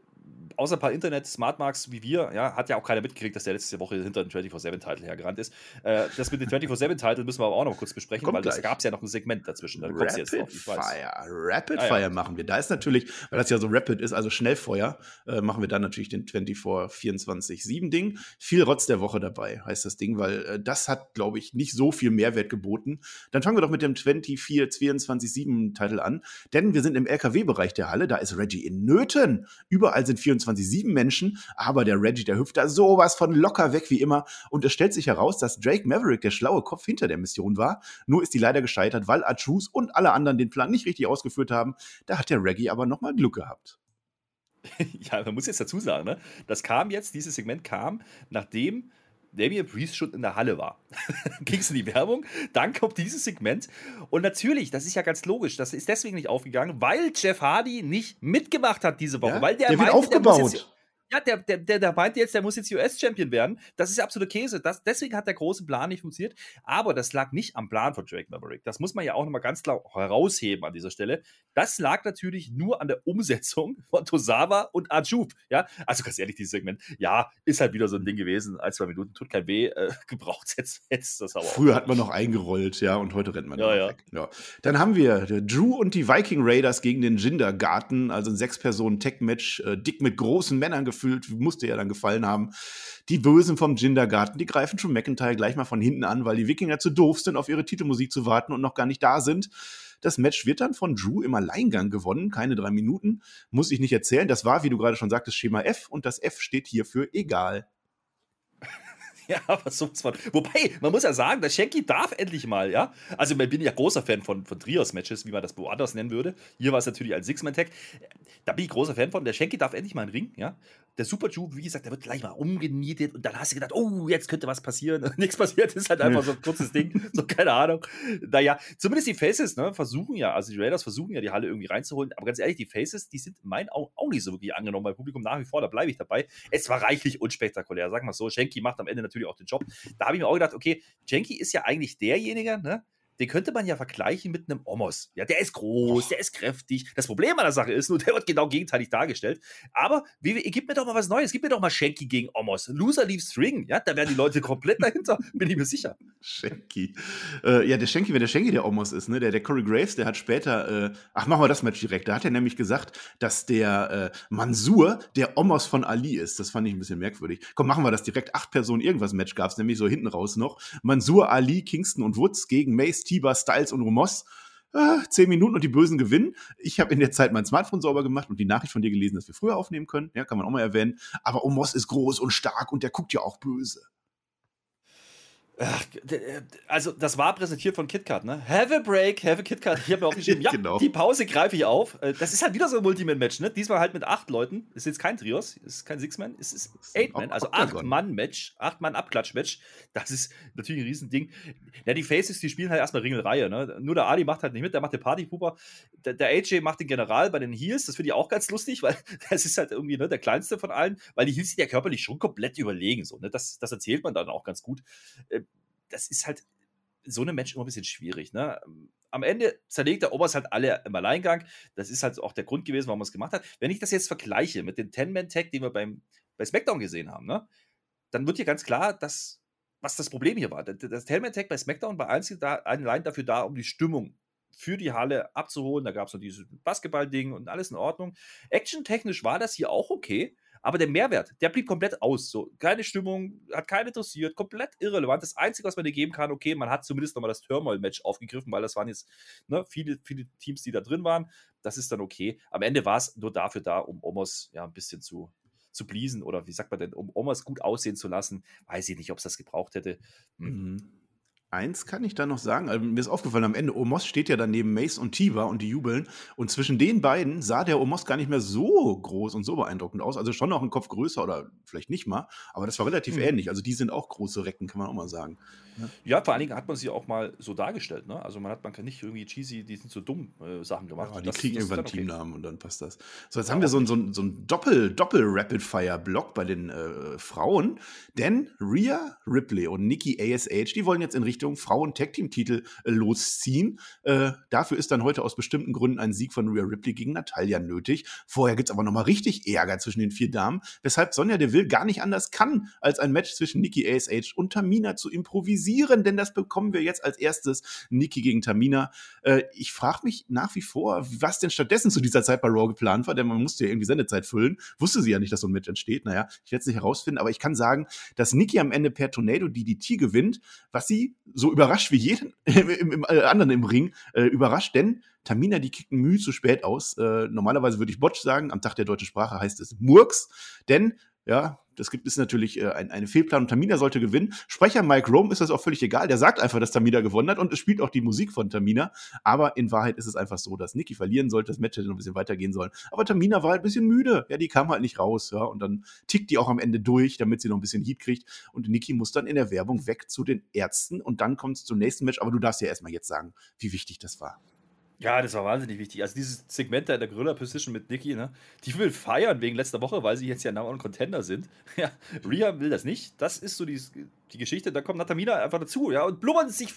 außer ein paar Internet-Smartmarks wie wir, ja, hat ja auch keiner mitgekriegt, dass der letzte Woche hinter dem 24-7-Title hergerannt ist. Äh, das mit dem 24-7-Title müssen wir aber auch noch kurz besprechen, Kommt weil gleich. das gab es ja noch ein Segment dazwischen. Da Rapid jetzt drauf, Fire. Rapid ah, Fire ja. machen wir. Da ist natürlich, weil das ja so Rapid ist, also Schnellfeuer, äh, machen wir dann natürlich den 24-24-7-Ding. Viel Rotz der Woche dabei, heißt das Ding, weil äh, das hat, glaube ich, nicht so viel Mehrwert geboten. Dann fangen wir doch mit dem 24-24-7-Title an, denn wir sind im LKW-Bereich der Halle, da ist Reggie in Nöten. Überall sind 24-7 Menschen, aber der Reggie, der hüpft da sowas von locker weg wie immer. Und es stellt sich heraus, dass Drake Maverick der schlaue Kopf hinter der Mission war. Nur ist die leider gescheitert, weil Achus und alle anderen den Plan nicht richtig ausgeführt haben. Da hat der Reggie aber nochmal Glück gehabt. ja, man muss jetzt dazu sagen, ne? das kam jetzt, dieses Segment kam, nachdem Damien Priest schon in der Halle war. Ging es in die Werbung, dann kommt dieses Segment. Und natürlich, das ist ja ganz logisch, das ist deswegen nicht aufgegangen, weil Jeff Hardy nicht mitgemacht hat diese Woche. Ja, weil der, der wird meinte, aufgebaut. Der ja, der, der, der, der meinte jetzt, der muss jetzt US-Champion werden. Das ist absolute Käse. Das, deswegen hat der große Plan nicht funktioniert. Aber das lag nicht am Plan von Drake Maverick. Das muss man ja auch nochmal ganz klar herausheben an dieser Stelle. Das lag natürlich nur an der Umsetzung von Tosawa und Ajub. Ja, also ganz ehrlich, dieses Segment, ja, ist halt wieder so ein Ding gewesen. Ein, zwei Minuten, tut kein weh. Äh, gebraucht jetzt, jetzt das aber. Früher hat man noch eingerollt, ja, und heute rennt man ja, ja. weg. Ja. Dann haben wir Drew und die Viking Raiders gegen den Jinder Garten, also ein Sechs-Personen-Tech-Match, äh, dick mit großen Männern gefühlt gefühlt, musste ja dann gefallen haben. Die Bösen vom Gindergarten, die greifen schon McIntyre gleich mal von hinten an, weil die Wikinger zu doof sind, auf ihre Titelmusik zu warten und noch gar nicht da sind. Das Match wird dann von Drew im Alleingang gewonnen, keine drei Minuten. Muss ich nicht erzählen. Das war, wie du gerade schon sagtest, Schema F und das F steht hier für egal. Ja, aber sowas von. Wobei, man muss ja sagen, der Shanky darf endlich mal, ja. Also, ich bin ja großer Fan von, von Trios-Matches, wie man das woanders nennen würde. Hier war es natürlich als Six-Man-Tag. Da bin ich großer Fan von. Der Shanky darf endlich mal einen Ring, ja. Der Super Jew, wie gesagt, der wird gleich mal umgenietet und dann hast du gedacht, oh, jetzt könnte was passieren. Nichts passiert, ist halt einfach so ein kurzes Ding. So, keine Ahnung. Naja, zumindest die Faces, ne, versuchen ja, also die Raiders versuchen ja, die Halle irgendwie reinzuholen. Aber ganz ehrlich, die Faces, die sind in meinen Augen auch nicht so wirklich angenommen beim Publikum nach wie vor. Da bleibe ich dabei. Es war reichlich unspektakulär, sagen wir so. Shanky macht am Ende natürlich auch den Job. Da habe ich mir auch gedacht, okay, Janky ist ja eigentlich derjenige, ne, den könnte man ja vergleichen mit einem Omos. Ja, der ist groß, der ist kräftig. Das Problem an der Sache ist nur, der wird genau gegenteilig dargestellt. Aber WWE, gib mir doch mal was Neues. Gib mir doch mal Shanky gegen Omos. Loser leave String. Ja, da werden die Leute komplett dahinter, bin ich mir sicher. Shanky. Äh, ja, der Shanky, wenn der Shanky der Omos ist, ne? Der, der Corey Graves, der hat später, äh, ach, machen wir das Match direkt. Da hat er nämlich gesagt, dass der äh, Mansur der Omos von Ali ist. Das fand ich ein bisschen merkwürdig. Komm, machen wir das direkt. Acht Personen irgendwas Match gab es nämlich so hinten raus noch. Mansur, Ali, Kingston und Woods gegen Mace, Tiber, Styles und Omos. Ah, zehn Minuten und die Bösen gewinnen. Ich habe in der Zeit mein Smartphone sauber gemacht und die Nachricht von dir gelesen, dass wir früher aufnehmen können. Ja, kann man auch mal erwähnen. Aber Omos ist groß und stark und der guckt ja auch böse. Ach, also, das war präsentiert von KitKat, ne? Have a break, have a KitKat. Ich habe mir auch geschrieben, ja, genau. die Pause greife ich auf. Äh, das ist halt wieder so ein Multiman-Match, ne? Diesmal halt mit acht Leuten. Ist jetzt kein Trios, ist kein Six-Man, es ist Eight-Man, also acht-Mann-Match, acht-Mann-Abklatsch-Match. Das ist natürlich ein Riesending. Ja, die Faces, die spielen halt erstmal Ringelreihe, ne? Nur der Ali macht halt nicht mit, der macht den Partypuper. Der, der AJ macht den General bei den Heels, das finde ich auch ganz lustig, weil das ist halt irgendwie ne, der kleinste von allen, weil die Heels sind ja körperlich schon komplett überlegen, so, ne? Das, das erzählt man dann auch ganz gut äh, das ist halt so eine Match immer ein bisschen schwierig. Ne? Am Ende zerlegt der Obers halt alle im Alleingang. Das ist halt auch der Grund gewesen, warum man es gemacht hat. Wenn ich das jetzt vergleiche mit dem Ten-Man-Tag, den wir beim, bei SmackDown gesehen haben, ne? dann wird hier ganz klar, dass, was das Problem hier war. Das Ten-Man-Tag bei SmackDown war einzig da, allein dafür da, um die Stimmung für die Halle abzuholen. Da gab es noch dieses Basketball-Ding und alles in Ordnung. Action-technisch war das hier auch okay. Aber der Mehrwert, der blieb komplett aus. So, keine Stimmung, hat keinen interessiert, komplett irrelevant. Das Einzige, was man dir geben kann, okay, man hat zumindest nochmal das Turmoil-Match aufgegriffen, weil das waren jetzt ne, viele, viele Teams, die da drin waren. Das ist dann okay. Am Ende war es nur dafür da, um Omos ja ein bisschen zu, zu bliesen oder wie sagt man denn, um Omos gut aussehen zu lassen. Weiß ich nicht, ob es das gebraucht hätte. Hm. Mhm. Eins kann ich da noch sagen, also mir ist aufgefallen, am Ende Omos steht ja dann neben Mace und Tiva und die jubeln und zwischen den beiden sah der Omos gar nicht mehr so groß und so beeindruckend aus, also schon noch ein Kopf größer oder vielleicht nicht mal, aber das war relativ mhm. ähnlich, also die sind auch große Recken, kann man auch mal sagen. Ja. ja, vor allen Dingen hat man sie auch mal so dargestellt, ne? also man hat, man kann nicht irgendwie cheesy, die sind so dumm äh, Sachen gemacht. Ja, die das, kriegen das irgendwann okay. Teamnamen und dann passt das. So, jetzt ja, haben wir so, ein, so ein, so ein Doppel, Doppel-Rapid-Fire-Block bei den äh, Frauen, denn Rhea Ripley und Nikki ASH, die wollen jetzt in Richtung Frauen-Tag-Team-Titel äh, losziehen. Äh, dafür ist dann heute aus bestimmten Gründen ein Sieg von Rhea Ripley gegen Natalia nötig. Vorher gibt es aber nochmal richtig Ärger zwischen den vier Damen, weshalb Sonja Deville gar nicht anders kann, als ein Match zwischen Nikki ASH und Tamina zu improvisieren, denn das bekommen wir jetzt als erstes Nikki gegen Tamina. Äh, ich frage mich nach wie vor, was denn stattdessen zu dieser Zeit bei Raw geplant war, denn man musste ja irgendwie Sendezeit füllen. Wusste sie ja nicht, dass so ein Match entsteht. Naja, ich werde es nicht herausfinden, aber ich kann sagen, dass Nikki am Ende per Tornado DDT gewinnt, was sie so überrascht wie jeden im, im, äh, anderen im Ring äh, überrascht, denn Tamina, die kicken Mühe zu spät aus. Äh, normalerweise würde ich Botch sagen, am Tag der deutschen Sprache heißt es Murks, denn ja, das gibt es natürlich äh, ein, eine Fehlplanung. Tamina sollte gewinnen. Sprecher Mike Rome ist das auch völlig egal. Der sagt einfach, dass Tamina gewonnen hat und es spielt auch die Musik von Tamina. Aber in Wahrheit ist es einfach so, dass Nikki verlieren sollte. Das Match hätte noch ein bisschen weitergehen sollen. Aber Tamina war halt ein bisschen müde. Ja, die kam halt nicht raus. Ja, und dann tickt die auch am Ende durch, damit sie noch ein bisschen Heat kriegt. Und Nikki muss dann in der Werbung weg zu den Ärzten und dann kommt es zum nächsten Match. Aber du darfst ja erstmal jetzt sagen, wie wichtig das war. Ja, das war wahnsinnig wichtig. Also dieses Segment da in der Gorilla-Position mit Nikki, ne? Die will feiern wegen letzter Woche, weil sie jetzt ja Now on Contender sind. Ja, Rhea will das nicht. Das ist so die, die Geschichte. Da kommt Natamina einfach dazu, ja, und blubbern sich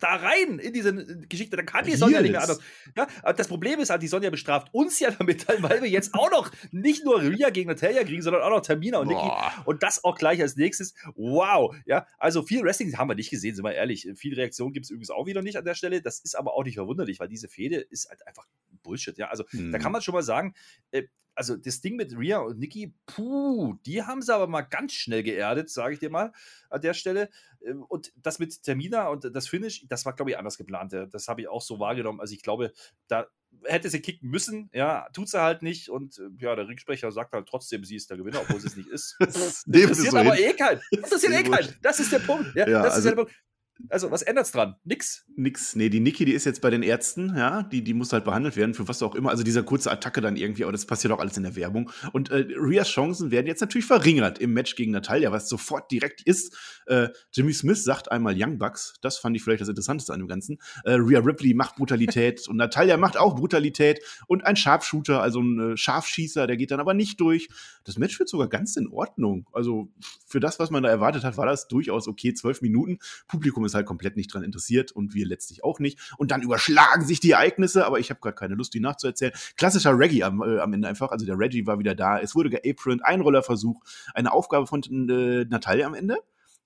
da rein in diese Geschichte. Da kann die Sonja nicht mehr anders. Ja, aber das Problem ist halt, die Sonja bestraft uns ja damit, weil wir jetzt auch noch nicht nur Rhea gegen Natalia kriegen, sondern auch noch Tamina und Nikki. Und das auch gleich als nächstes. Wow, ja, also viel Wrestling haben wir nicht gesehen, sind wir ehrlich. Viel Reaktion gibt es übrigens auch wieder nicht an der Stelle. Das ist aber auch nicht verwunderlich, weil diese Fehde ist halt einfach Bullshit. Ja, also hm. da kann man schon mal sagen, äh, also das Ding mit Rhea und Nikki, puh, die haben sie aber mal ganz schnell geerdet, sage ich dir mal an der Stelle. Ähm, und das mit Termina und das Finish, das war, glaube ich, anders geplant. Das habe ich auch so wahrgenommen. Also ich glaube, da hätte sie kicken müssen, ja, tut sie halt nicht. Und äh, ja, der Ringsprecher sagt halt trotzdem, sie ist der Gewinner, obwohl sie es nicht ist. Das interessiert aber hin. eh keinen. Das interessiert eh keinen. Das ist der Punkt. Ja, ja das also, ist der Punkt. Also, was ändert's dran? Nix. Nix. Nee, die Niki, die ist jetzt bei den Ärzten, ja, die, die muss halt behandelt werden, für was auch immer. Also dieser kurze Attacke dann irgendwie, aber das passiert auch alles in der Werbung. Und äh, Rias Chancen werden jetzt natürlich verringert im Match gegen Natalia, was sofort direkt ist. Äh, Jimmy Smith sagt einmal Young Bucks, das fand ich vielleicht das Interessanteste an dem Ganzen. Äh, Rhea Ripley macht Brutalität und Natalia macht auch Brutalität und ein Sharpshooter, also ein äh, Scharfschießer, der geht dann aber nicht durch. Das Match wird sogar ganz in Ordnung. Also für das, was man da erwartet hat, war das durchaus okay. Zwölf Minuten. Publikum ist halt komplett nicht dran interessiert und wir letztlich auch nicht. Und dann überschlagen sich die Ereignisse, aber ich habe gerade keine Lust, die nachzuerzählen. Klassischer Reggae am, äh, am Ende einfach. Also der Reggie war wieder da. Es wurde geaproned, ein Rollerversuch, eine Aufgabe von äh, Natalia am Ende.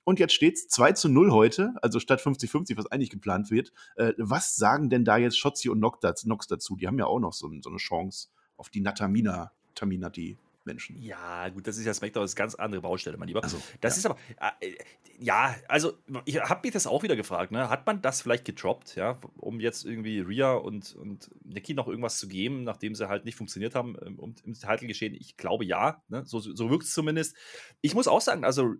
Und jetzt steht es 2 zu 0 heute, also statt 50-50, was eigentlich geplant wird. Äh, was sagen denn da jetzt Schotzi und Nox dazu? Die haben ja auch noch so, so eine Chance auf die Natamina, Taminati. Menschen. Ja, gut, das ist ja SmackDown, das ist eine ganz andere Baustelle, mein Lieber. Also, das ja. ist aber, äh, ja, also ich habe mich das auch wieder gefragt, ne? Hat man das vielleicht gedroppt, ja, um jetzt irgendwie Rhea und, und Nikki noch irgendwas zu geben, nachdem sie halt nicht funktioniert haben ähm, um, im Titel geschehen? Ich glaube ja, ne? so, so wirkt es zumindest. Ich muss auch sagen, also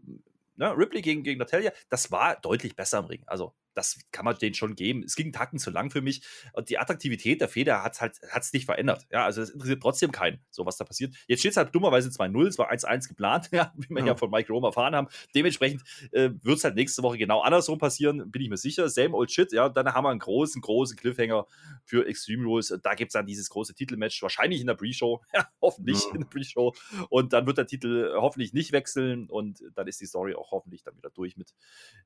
ne, Ripley gegen, gegen Natalia, das war deutlich besser im Ring. Also das kann man denen schon geben. Es ging einen Tacken zu lang für mich. Und die Attraktivität der Feder hat es halt hat's nicht verändert. Ja, also es interessiert trotzdem keinen, so was da passiert. Jetzt steht es halt dummerweise 2-0, es war 1-1 geplant, ja, wie wir ja. ja von Mike Rome erfahren haben. Dementsprechend äh, wird es halt nächste Woche genau andersrum passieren, bin ich mir sicher. Same old shit, ja. Dann haben wir einen großen, großen Cliffhanger für Extreme Rules. Da gibt es dann dieses große Titelmatch, wahrscheinlich in der Pre-Show, ja, hoffentlich ja. in der Pre-Show. Und dann wird der Titel hoffentlich nicht wechseln und dann ist die Story auch hoffentlich dann wieder durch mit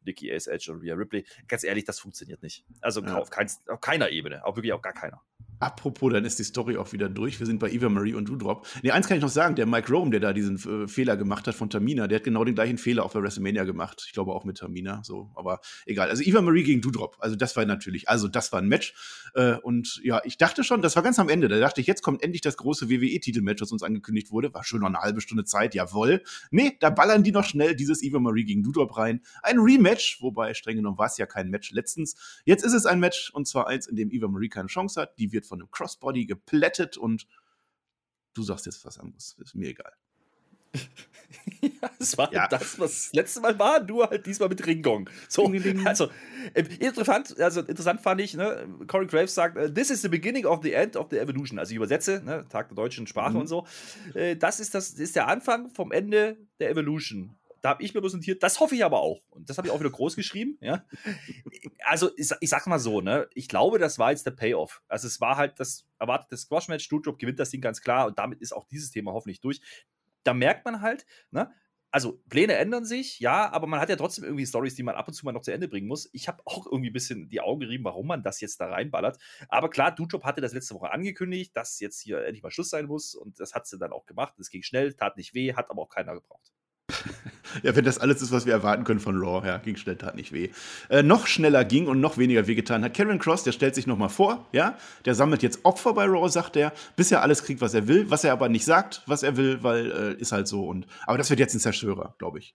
Nikki Ace Edge und Rhea Ripley. Ganz ehrlich, das funktioniert nicht. Also ja. auf, kein, auf, keiner Ebene, auch wirklich auf gar keiner. Apropos, dann ist die Story auch wieder durch. Wir sind bei Eva Marie und Doudrop. Ne, eins kann ich noch sagen: Der Mike Rome, der da diesen äh, Fehler gemacht hat von Tamina, der hat genau den gleichen Fehler auf der WrestleMania gemacht. Ich glaube auch mit Tamina. So, aber egal. Also Eva Marie gegen Doudrop. Also das war natürlich, also das war ein Match. Äh, und ja, ich dachte schon, das war ganz am Ende. Da dachte ich, jetzt kommt endlich das große WWE-Titelmatch, das uns angekündigt wurde. War schon noch eine halbe Stunde Zeit, jawohl. Nee, da ballern die noch schnell dieses Eva Marie gegen Doudrop rein. Ein Rematch, wobei streng genommen war es ja kein Match letztens. Jetzt ist es ein Match und zwar eins, in dem Eva Marie keine Chance hat. Die wird von einem Crossbody geplättet und du sagst jetzt was anderes. Ist mir egal. ja, es war ja. das, was das letzte Mal war, nur halt diesmal mit Ringgong. So, also äh, interessant, also interessant fand ich, ne, Corey Graves sagt, äh, this is the beginning of the end of the evolution. Also ich übersetze, ne, Tag der deutschen Sprache mhm. und so. Äh, das ist das ist der Anfang vom Ende der Evolution. Da habe ich mir präsentiert, das hoffe ich aber auch. Und das habe ich auch wieder groß geschrieben. Ja. Also, ich, ich sag mal so, ne, ich glaube, das war jetzt der Payoff. Also, es war halt das erwartete Squash-Match. Stuttgart gewinnt das Ding ganz klar und damit ist auch dieses Thema hoffentlich durch. Da merkt man halt, ne, also Pläne ändern sich, ja, aber man hat ja trotzdem irgendwie Stories, die man ab und zu mal noch zu Ende bringen muss. Ich habe auch irgendwie ein bisschen die Augen gerieben, warum man das jetzt da reinballert. Aber klar, Dujob hatte das letzte Woche angekündigt, dass jetzt hier endlich mal Schluss sein muss und das hat sie dann auch gemacht. Es ging schnell, tat nicht weh, hat aber auch keiner gebraucht. Ja, wenn das alles ist, was wir erwarten können von Raw, ja, ging schnell, tat nicht weh. Äh, noch schneller ging und noch weniger wehgetan hat Karen Cross, der stellt sich nochmal vor, ja, der sammelt jetzt Opfer bei Raw, sagt er, bis er alles kriegt, was er will, was er aber nicht sagt, was er will, weil äh, ist halt so und, aber das wird jetzt ein Zerstörer, glaube ich.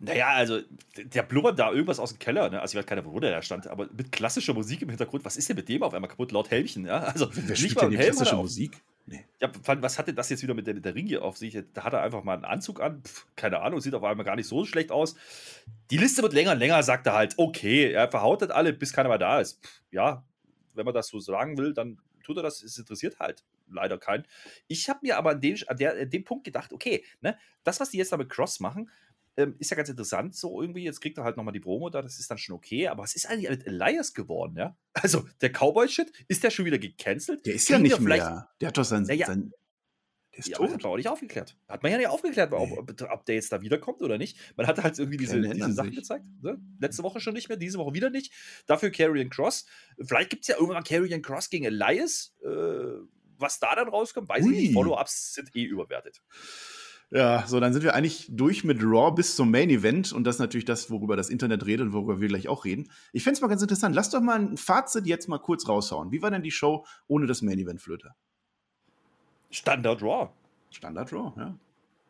Naja, also der blubbert da irgendwas aus dem Keller, ne? Also ich weiß keine, wo der da stand, aber mit klassischer Musik im Hintergrund, was ist denn mit dem auf einmal kaputt? Laut Helmchen, ja? Also Wer nicht mal denn die klassische Musik? Nee. Ja, was hatte das jetzt wieder mit der, mit der Ringe auf sich? Da hat er einfach mal einen Anzug an, Pff, keine Ahnung, sieht auf einmal gar nicht so schlecht aus. Die Liste wird länger und länger, sagt er halt, okay, er verhautet alle, bis keiner mehr da ist. Pff, ja, wenn man das so sagen will, dann tut er das, es interessiert halt leider keinen. Ich habe mir aber an dem, an, der, an dem Punkt gedacht, okay, ne, das, was die jetzt da mit Cross machen, ähm, ist ja ganz interessant, so irgendwie. Jetzt kriegt er halt nochmal die Promo da, das ist dann schon okay. Aber was ist eigentlich mit Elias geworden, ja? Also, der Cowboy-Shit, ist der schon wieder gecancelt? Der ist ja nicht mehr. Der hat doch sein. Ja, sein der ist ja, hat man auch nicht aufgeklärt. Hat man ja nicht aufgeklärt, nee. ob, ob, der jetzt da wiederkommt oder nicht. Man hat halt irgendwie diese, diese Sachen sich. gezeigt. Ne? Letzte Woche schon nicht mehr, diese Woche wieder nicht. Dafür Carrion Cross. Vielleicht gibt es ja irgendwann Carrion Cross gegen Elias. Äh, was da dann rauskommt, weiß Ui. ich nicht. Follow-ups sind eh überwertet. Ja, so, dann sind wir eigentlich durch mit Raw bis zum Main Event und das ist natürlich das, worüber das Internet redet und worüber wir gleich auch reden. Ich fände es mal ganz interessant. Lass doch mal ein Fazit jetzt mal kurz raushauen. Wie war denn die Show ohne das Main Event Flöte? Standard Raw. Standard Raw, ja.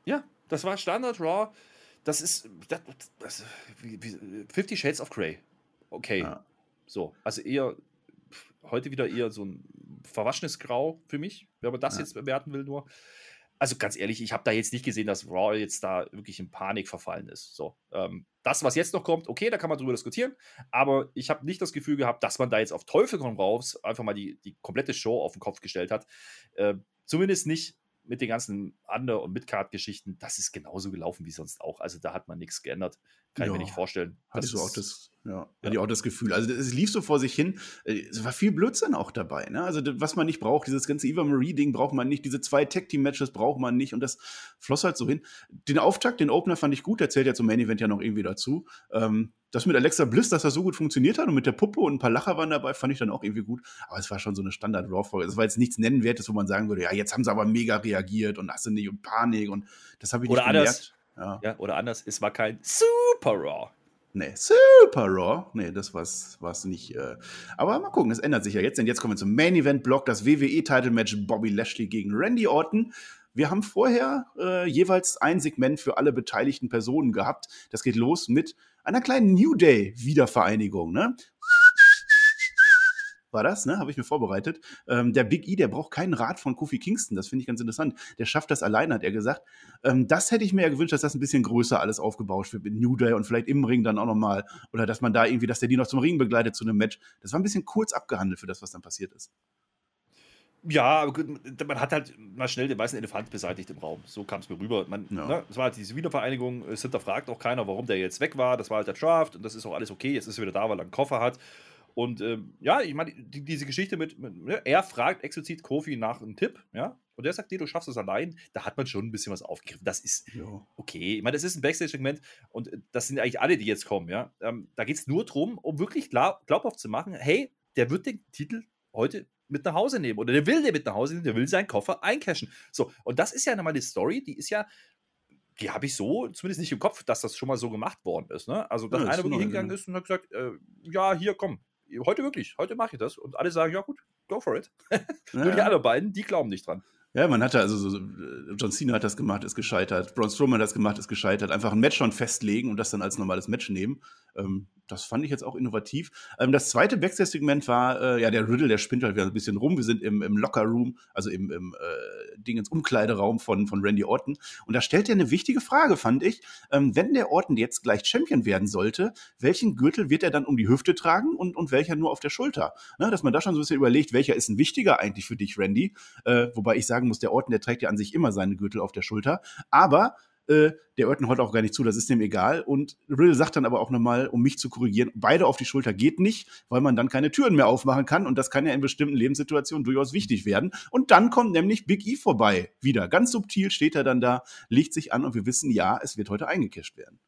Ja, das war Standard Raw. Das ist das, das, wie, wie, Fifty Shades of Grey. Okay. Ja. So, also eher heute wieder eher so ein verwaschenes Grau für mich, wenn man das ja. jetzt bewerten will nur also ganz ehrlich, ich habe da jetzt nicht gesehen, dass Raw jetzt da wirklich in Panik verfallen ist. So, ähm, das, was jetzt noch kommt, okay, da kann man drüber diskutieren, aber ich habe nicht das Gefühl gehabt, dass man da jetzt auf Teufel komm raus einfach mal die, die komplette Show auf den Kopf gestellt hat. Äh, zumindest nicht mit den ganzen Under- und Midcard-Geschichten. Das ist genauso gelaufen wie sonst auch. Also da hat man nichts geändert. Kann ja, ich mir nicht vorstellen. Hattest du auch das, ja, hatte ich auch das Gefühl. Also es lief so vor sich hin. Äh, es war viel Blödsinn auch dabei. Ne? Also was man nicht braucht, dieses ganze Eva Marie-Ding braucht man nicht, diese zwei Tag-Team-Matches braucht man nicht und das floss halt so hin. Den Auftakt, den Opener fand ich gut, der zählt ja zum Main-Event ja noch irgendwie dazu. Ähm, das mit Alexa Bliss, dass das so gut funktioniert hat und mit der Puppe und ein paar Lacher waren dabei, fand ich dann auch irgendwie gut. Aber es war schon so eine Standard-Raw-Folge. Es war jetzt nichts Nennenwertes, wo man sagen würde, ja, jetzt haben sie aber mega reagiert und hast du nicht und Panik und das habe ich oder nicht anders, gemerkt. Ja. ja. oder anders, es war kein Super Raw. Nee, Super Raw. Nee, das war es nicht. Äh. Aber mal gucken, es ändert sich ja jetzt. Denn jetzt kommen wir zum Main Event Block, das WWE-Title-Match Bobby Lashley gegen Randy Orton. Wir haben vorher äh, jeweils ein Segment für alle beteiligten Personen gehabt. Das geht los mit einer kleinen New Day-Wiedervereinigung. Ne? War das, ne? Habe ich mir vorbereitet. Ähm, der Big E, der braucht keinen Rat von Kofi Kingston. Das finde ich ganz interessant. Der schafft das allein, hat er gesagt. Ähm, das hätte ich mir ja gewünscht, dass das ein bisschen größer alles aufgebaut wird mit New Day und vielleicht im Ring dann auch nochmal. Oder dass man da irgendwie, dass der die noch zum Ring begleitet zu einem Match. Das war ein bisschen kurz abgehandelt für das, was dann passiert ist. Ja, man hat halt mal schnell den weißen Elefant beseitigt im Raum. So kam es mir rüber. Man, ja. ne, es war halt diese Wiedervereinigung, es hinterfragt auch keiner, warum der jetzt weg war. Das war halt der Draft und das ist auch alles okay. Jetzt ist er wieder da, weil er einen Koffer hat. Und ähm, ja, ich meine, die, diese Geschichte mit, mit ne, er fragt explizit Kofi nach einem Tipp, ja, und der sagt dir, du schaffst es allein, da hat man schon ein bisschen was aufgegriffen. Das ist ja. okay. Ich meine, das ist ein Backstage-Segment und äh, das sind eigentlich alle, die jetzt kommen, ja. Ähm, da geht es nur darum, um wirklich glaub, glaubhaft zu machen, hey, der wird den Titel heute mit nach Hause nehmen oder der will den mit nach Hause nehmen, der will seinen Koffer eincashen. So, und das ist ja nochmal die Story, die ist ja, die habe ich so zumindest nicht im Kopf, dass das schon mal so gemacht worden ist. Ne? Also, dass ja, einer wirklich hingegangen ist und hat gesagt, äh, ja, hier, komm, heute wirklich, heute mache ich das. Und alle sagen, ja gut, go for it. Nur die anderen beiden, die glauben nicht dran. Ja, man hatte also, so, John Cena hat das gemacht, ist gescheitert. Braun Strowman hat das gemacht, ist gescheitert. Einfach ein Match schon festlegen und das dann als normales Match nehmen. Ähm, das fand ich jetzt auch innovativ. Ähm, das zweite Backstage-Segment war, äh, ja, der Riddle, der spinnt halt wieder ein bisschen rum. Wir sind im, im Locker-Room, also im, im äh, Ding ins Umkleideraum von, von Randy Orton. Und da stellt er eine wichtige Frage, fand ich. Ähm, wenn der Orton jetzt gleich Champion werden sollte, welchen Gürtel wird er dann um die Hüfte tragen und, und welcher nur auf der Schulter? Ne, dass man da schon so ein bisschen überlegt, welcher ist ein wichtiger eigentlich für dich, Randy? Äh, wobei ich sagen muss, der Orton, der trägt ja an sich immer seine Gürtel auf der Schulter. Aber äh, der Orton heute auch gar nicht zu, das ist dem egal. Und Riddle sagt dann aber auch nochmal, um mich zu korrigieren, beide auf die Schulter geht nicht, weil man dann keine Türen mehr aufmachen kann. Und das kann ja in bestimmten Lebenssituationen durchaus wichtig werden. Und dann kommt nämlich Big E vorbei. Wieder ganz subtil steht er dann da, legt sich an und wir wissen, ja, es wird heute eingecasht werden.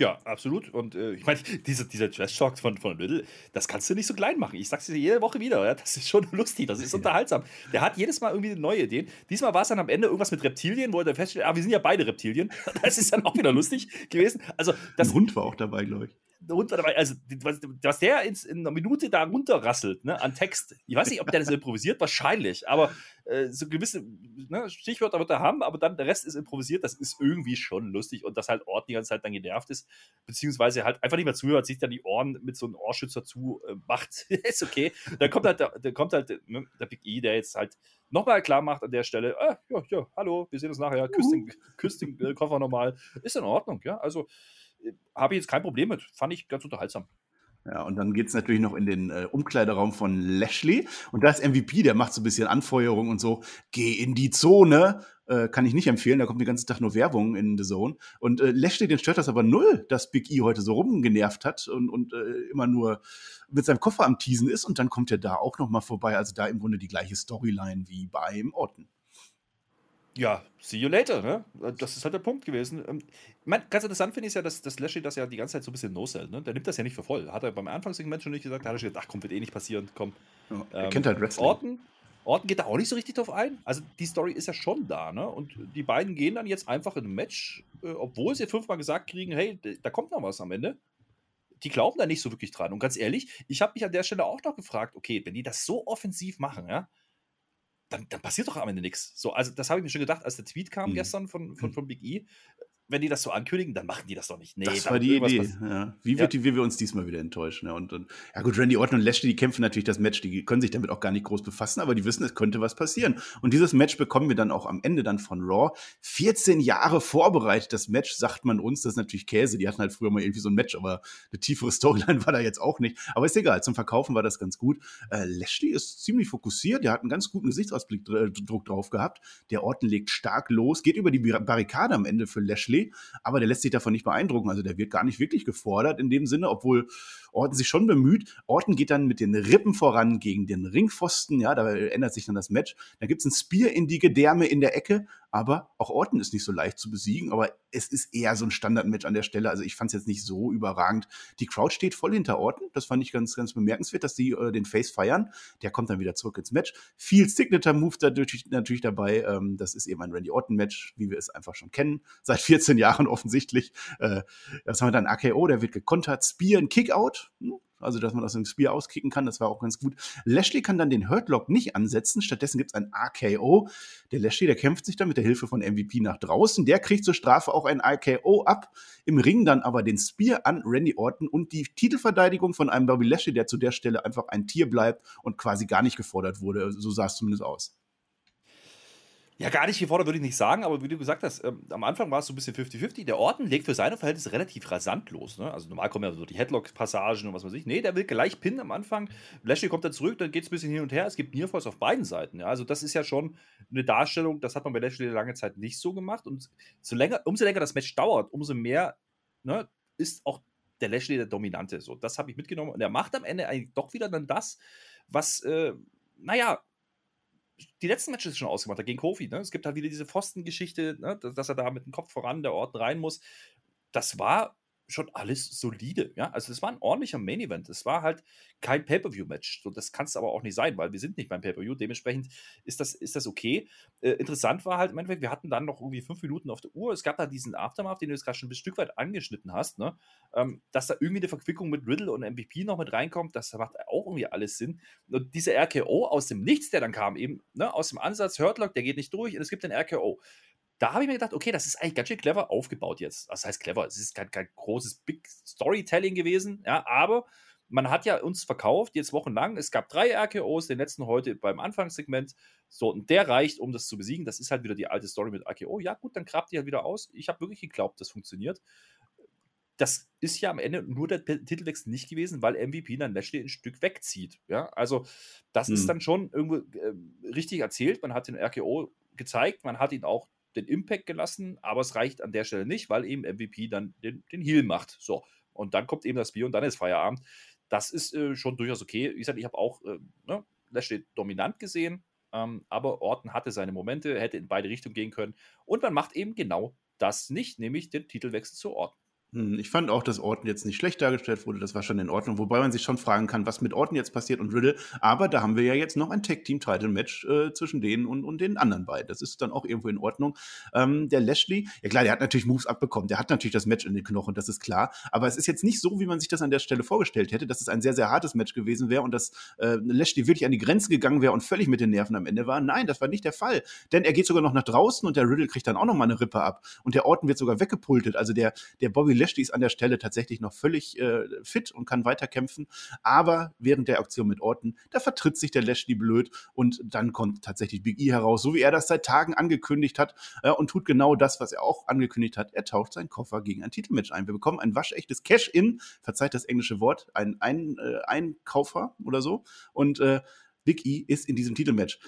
Ja, absolut. Und äh, ich meine, diese, dieser Trash-Talk von, von Riddle, das kannst du nicht so klein machen. Ich sag's dir jede Woche wieder. Ja? Das ist schon lustig, das ist unterhaltsam. Der hat jedes Mal irgendwie neue Ideen. Diesmal war es dann am Ende irgendwas mit Reptilien, wo er feststellt, ah, wir sind ja beide Reptilien. Das ist dann auch wieder lustig gewesen. Also, das, Ein Hund war auch dabei, glaube ich runter dabei. Also, was, was der in, in, einer Minute da runterrasselt, ne, an Text. Ich weiß nicht, ob der das improvisiert, wahrscheinlich, aber äh, so gewisse ne, Stichwörter wird er haben, aber dann der Rest ist improvisiert. Das ist irgendwie schon lustig und dass halt Ort die ganze Zeit dann genervt ist, beziehungsweise halt einfach nicht mehr zuhört, sich dann die Ohren mit so einem Ohrschützer zu äh, macht. ist okay. Dann kommt halt, der, der kommt halt ne, der Big E, der jetzt halt nochmal klar macht an der Stelle, äh, ja, ja, hallo, wir sehen uns nachher, küsst den, küsst den äh, Koffer nochmal. Ist in Ordnung, ja. Also habe ich jetzt kein Problem mit. Fand ich ganz unterhaltsam. Ja, und dann geht es natürlich noch in den äh, Umkleideraum von Lashley. Und da ist MVP, der macht so ein bisschen Anfeuerung und so. Geh in die Zone. Äh, kann ich nicht empfehlen, da kommt den ganzen Tag nur Werbung in The Zone. Und äh, Lashley, den stört das aber null, dass Big E heute so rumgenervt hat und, und äh, immer nur mit seinem Koffer am Teasen ist. Und dann kommt er da auch noch mal vorbei. Also da im Grunde die gleiche Storyline wie beim Orton. Ja, see you later, ne? Das ist halt der Punkt gewesen. Ähm, meine, ganz interessant finde ich ja, dass, dass Lashley das ja die ganze Zeit so ein bisschen no-sell, ne? Der nimmt das ja nicht für voll. Hat er beim Anfangssegment schon nicht gesagt, da hat er schon gedacht, ach komm, wird eh nicht passieren, komm. Ja, er ähm, kennt halt Wrestling. Orton, Orton geht da auch nicht so richtig drauf ein. Also die Story ist ja schon da, ne? Und die beiden gehen dann jetzt einfach in ein Match, äh, obwohl sie fünfmal gesagt kriegen, hey, da kommt noch was am Ende. Die glauben da nicht so wirklich dran. Und ganz ehrlich, ich habe mich an der Stelle auch noch gefragt, okay, wenn die das so offensiv machen, ja, dann, dann passiert doch am Ende nichts. So, also das habe ich mir schon gedacht, als der Tweet kam mhm. gestern von, von, hm. von Big E wenn die das so ankündigen, dann machen die das doch nicht. Nee, das war die Idee. Ja. Wie, wird ja. die, wie wir uns diesmal wieder enttäuschen? Ja, und, und, ja gut, Randy Orton und Lashley, die kämpfen natürlich das Match, die können sich damit auch gar nicht groß befassen, aber die wissen, es könnte was passieren. Und dieses Match bekommen wir dann auch am Ende dann von Raw. 14 Jahre vorbereitet, das Match, sagt man uns, das ist natürlich Käse. Die hatten halt früher mal irgendwie so ein Match, aber eine tiefere Storyline war da jetzt auch nicht. Aber ist egal, zum Verkaufen war das ganz gut. Äh, Lashley ist ziemlich fokussiert, der hat einen ganz guten Gesichtsausblick Druck drauf gehabt. Der Orton legt stark los, geht über die Barrikade am Ende für Lashley Lashley, aber der lässt sich davon nicht beeindrucken. Also der wird gar nicht wirklich gefordert in dem Sinne, obwohl Orton sich schon bemüht. Orton geht dann mit den Rippen voran gegen den Ringpfosten, ja, da ändert sich dann das Match. Da gibt es ein Spear in die Gedärme in der Ecke, aber auch Orton ist nicht so leicht zu besiegen, aber es ist eher so ein Standardmatch an der Stelle. Also ich fand es jetzt nicht so überragend. Die Crowd steht voll hinter Orton. Das fand ich ganz, ganz bemerkenswert, dass die äh, den Face feiern. Der kommt dann wieder zurück ins Match. Viel Signature-Move dadurch natürlich dabei. Ähm, das ist eben ein Randy Orton-Match, wie wir es einfach schon kennen. Seit 14 Jahren offensichtlich. Äh, das haben wir dann AKO, der wird gekontert. Spear, ein Kickout. Hm, also dass man aus dem Spear auskicken kann, das war auch ganz gut. Lashley kann dann den Hurtlock nicht ansetzen, stattdessen gibt es ein RKO. Der Lashley, der kämpft sich dann mit der Hilfe von MVP nach draußen, der kriegt zur Strafe auch ein RKO ab, im Ring dann aber den Spear an Randy Orton und die Titelverteidigung von einem Bobby Lashley, der zu der Stelle einfach ein Tier bleibt und quasi gar nicht gefordert wurde, so sah es zumindest aus. Ja, gar nicht gefordert würde ich nicht sagen, aber wie du gesagt hast, ähm, am Anfang war es so ein bisschen 50-50. Der Orton legt für seine Verhältnisse relativ rasant los. Ne? Also normal kommen ja so die Headlock-Passagen und was weiß ich. Nee, der will gleich pinnen am Anfang. Lashley kommt dann zurück, dann geht es ein bisschen hin und her. Es gibt Nearfalls auf beiden Seiten. Ja? Also das ist ja schon eine Darstellung, das hat man bei Lashley lange Zeit nicht so gemacht. Und so länger, umso länger das Match dauert, umso mehr ne, ist auch der Lashley der Dominante. So, das habe ich mitgenommen. Und er macht am Ende eigentlich doch wieder dann das, was, äh, naja, die letzten Matches schon ausgemacht hat gegen Kofi. Ne? Es gibt halt wieder diese Pfosten-Geschichte, ne? dass er da mit dem Kopf voran der Ort rein muss. Das war schon alles solide. Ja? Also es war ein ordentlicher Main-Event. Es war halt kein Pay-Per-View-Match. So, das kann es aber auch nicht sein, weil wir sind nicht beim Pay-Per-View. Dementsprechend ist das, ist das okay. Äh, interessant war halt im Endeffekt, wir hatten dann noch irgendwie fünf Minuten auf der Uhr. Es gab da diesen Aftermath, den du jetzt gerade schon ein Stück weit angeschnitten hast, ne? Ähm, dass da irgendwie eine Verquickung mit Riddle und MVP noch mit reinkommt, das macht auch irgendwie alles Sinn. Und dieser RKO aus dem Nichts, der dann kam, eben ne, aus dem Ansatz, Hurtlock, der geht nicht durch und es gibt den RKO da habe ich mir gedacht, okay, das ist eigentlich ganz schön clever aufgebaut jetzt. Das heißt clever, es ist kein, kein großes Big Storytelling gewesen, ja, aber man hat ja uns verkauft, jetzt wochenlang. Es gab drei RKOs, den letzten heute beim Anfangssegment. So, und der reicht, um das zu besiegen. Das ist halt wieder die alte Story mit RKO. Ja, gut, dann krabt die halt wieder aus. Ich habe wirklich geglaubt, das funktioniert. Das ist ja am Ende nur der Titelwechsel nicht gewesen, weil MVP dann Lashley ein Stück wegzieht. Ja, also das hm. ist dann schon irgendwo äh, richtig erzählt. Man hat den RKO gezeigt, man hat ihn auch den Impact gelassen, aber es reicht an der Stelle nicht, weil eben MVP dann den, den Heal macht. So. Und dann kommt eben das Bier und dann ist Feierabend. Das ist äh, schon durchaus okay. Wie gesagt, ich habe auch äh, ne, Lashley dominant gesehen, ähm, aber Orton hatte seine Momente, hätte in beide Richtungen gehen können. Und man macht eben genau das nicht, nämlich den Titelwechsel zu Orton. Hm, ich fand auch, dass Orton jetzt nicht schlecht dargestellt wurde. Das war schon in Ordnung. Wobei man sich schon fragen kann, was mit Orton jetzt passiert und Riddle. Aber da haben wir ja jetzt noch ein Tag-Team-Title-Match äh, zwischen denen und, und den anderen beiden. Das ist dann auch irgendwo in Ordnung. Ähm, der Lashley, ja klar, der hat natürlich Moves abbekommen. Der hat natürlich das Match in den Knochen, das ist klar. Aber es ist jetzt nicht so, wie man sich das an der Stelle vorgestellt hätte, dass es ein sehr, sehr hartes Match gewesen wäre und dass äh, Lashley wirklich an die Grenzen gegangen wäre und völlig mit den Nerven am Ende war. Nein, das war nicht der Fall. Denn er geht sogar noch nach draußen und der Riddle kriegt dann auch noch mal eine Rippe ab. Und der Orton wird sogar weggepultet. Also der, der Bobby Lashley ist an der Stelle tatsächlich noch völlig äh, fit und kann weiterkämpfen. Aber während der Aktion mit Orton, da vertritt sich der Lashley blöd und dann kommt tatsächlich Big E heraus, so wie er das seit Tagen angekündigt hat äh, und tut genau das, was er auch angekündigt hat. Er tauscht seinen Koffer gegen ein Titelmatch ein. Wir bekommen ein waschechtes Cash-In, verzeiht das englische Wort, ein, ein äh, Einkaufer oder so. Und äh, Big E ist in diesem Titelmatch.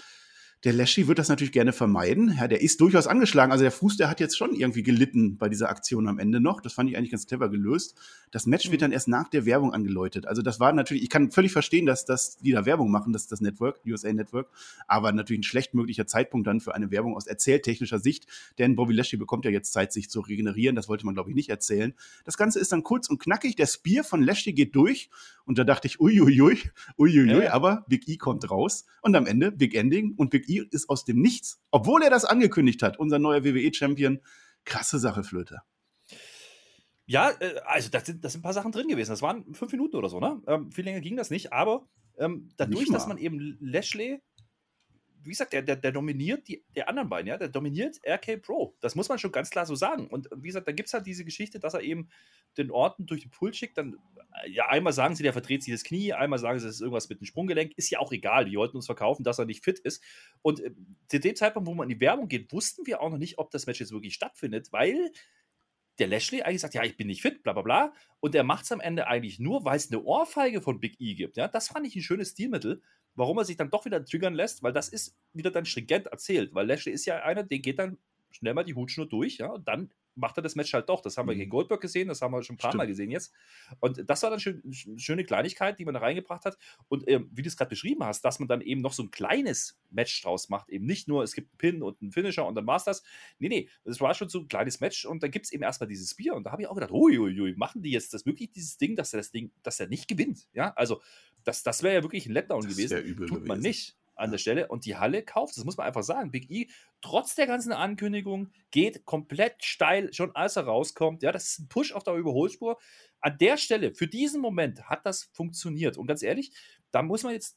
Der Lashley wird das natürlich gerne vermeiden. Ja, der ist durchaus angeschlagen. Also der Fuß, der hat jetzt schon irgendwie gelitten bei dieser Aktion am Ende noch. Das fand ich eigentlich ganz clever gelöst. Das Match mhm. wird dann erst nach der Werbung angeläutet. Also das war natürlich, ich kann völlig verstehen, dass, dass die da Werbung machen, das das Network, USA Network. Aber natürlich ein schlecht möglicher Zeitpunkt dann für eine Werbung aus erzähltechnischer Sicht. Denn Bobby Lashley bekommt ja jetzt Zeit, sich zu regenerieren. Das wollte man, glaube ich, nicht erzählen. Das Ganze ist dann kurz und knackig. Der Spear von Lashley geht durch. Und da dachte ich, uiuiui, uiuiui. Ja. Aber Big E kommt raus. Und am Ende Big Ending. Und Big E ist aus dem Nichts, obwohl er das angekündigt hat, unser neuer WWE-Champion. Krasse Sache, Flöte. Ja, äh, also das sind, das sind ein paar Sachen drin gewesen. Das waren fünf Minuten oder so, ne? Ähm, viel länger ging das nicht, aber ähm, dadurch, dass man eben Lashley wie gesagt, der, der, der dominiert die der anderen beiden, ja, der dominiert RK Pro. Das muss man schon ganz klar so sagen. Und wie gesagt, da gibt es halt diese Geschichte, dass er eben den Orten durch den Puls schickt. Dann, äh, ja, einmal sagen sie, der verdreht sich das Knie, einmal sagen sie, es ist irgendwas mit dem Sprunggelenk. Ist ja auch egal. Die wollten uns verkaufen, dass er nicht fit ist. Und äh, zu dem Zeitpunkt, wo man in die Werbung geht, wussten wir auch noch nicht, ob das Match jetzt wirklich stattfindet, weil der Lashley eigentlich sagt, ja, ich bin nicht fit, bla bla bla. Und er macht es am Ende eigentlich nur, weil es eine Ohrfeige von Big E gibt. Ja, das fand ich ein schönes Stilmittel warum er sich dann doch wieder triggern lässt, weil das ist wieder dann stringent erzählt, weil Lashley ist ja einer, der geht dann schnell mal die Hutschnur durch, ja, und dann macht er das Match halt doch. Das haben wir gegen mhm. Goldberg gesehen, das haben wir schon ein paar Stimmt. Mal gesehen jetzt. Und das war dann schön, schöne Kleinigkeit, die man da reingebracht hat. Und ähm, wie du es gerade beschrieben hast, dass man dann eben noch so ein kleines Match draus macht. Eben nicht nur, es gibt einen Pin und einen Finisher und dann war es das. Nee, nee, das war schon so ein kleines Match und dann gibt es eben erstmal dieses Bier. Und da habe ich auch gedacht, uiuiui, machen die jetzt das wirklich dieses Ding, dass er das Ding, dass er nicht gewinnt? Ja, also das, das wäre ja wirklich ein Letdown das gewesen. Tut gewesen. man nicht an der Stelle und die Halle kauft. Das muss man einfach sagen. Big E, trotz der ganzen Ankündigung, geht komplett steil, schon als er rauskommt. Ja, das ist ein Push auf der Überholspur. An der Stelle, für diesen Moment hat das funktioniert. Und ganz ehrlich, da muss man jetzt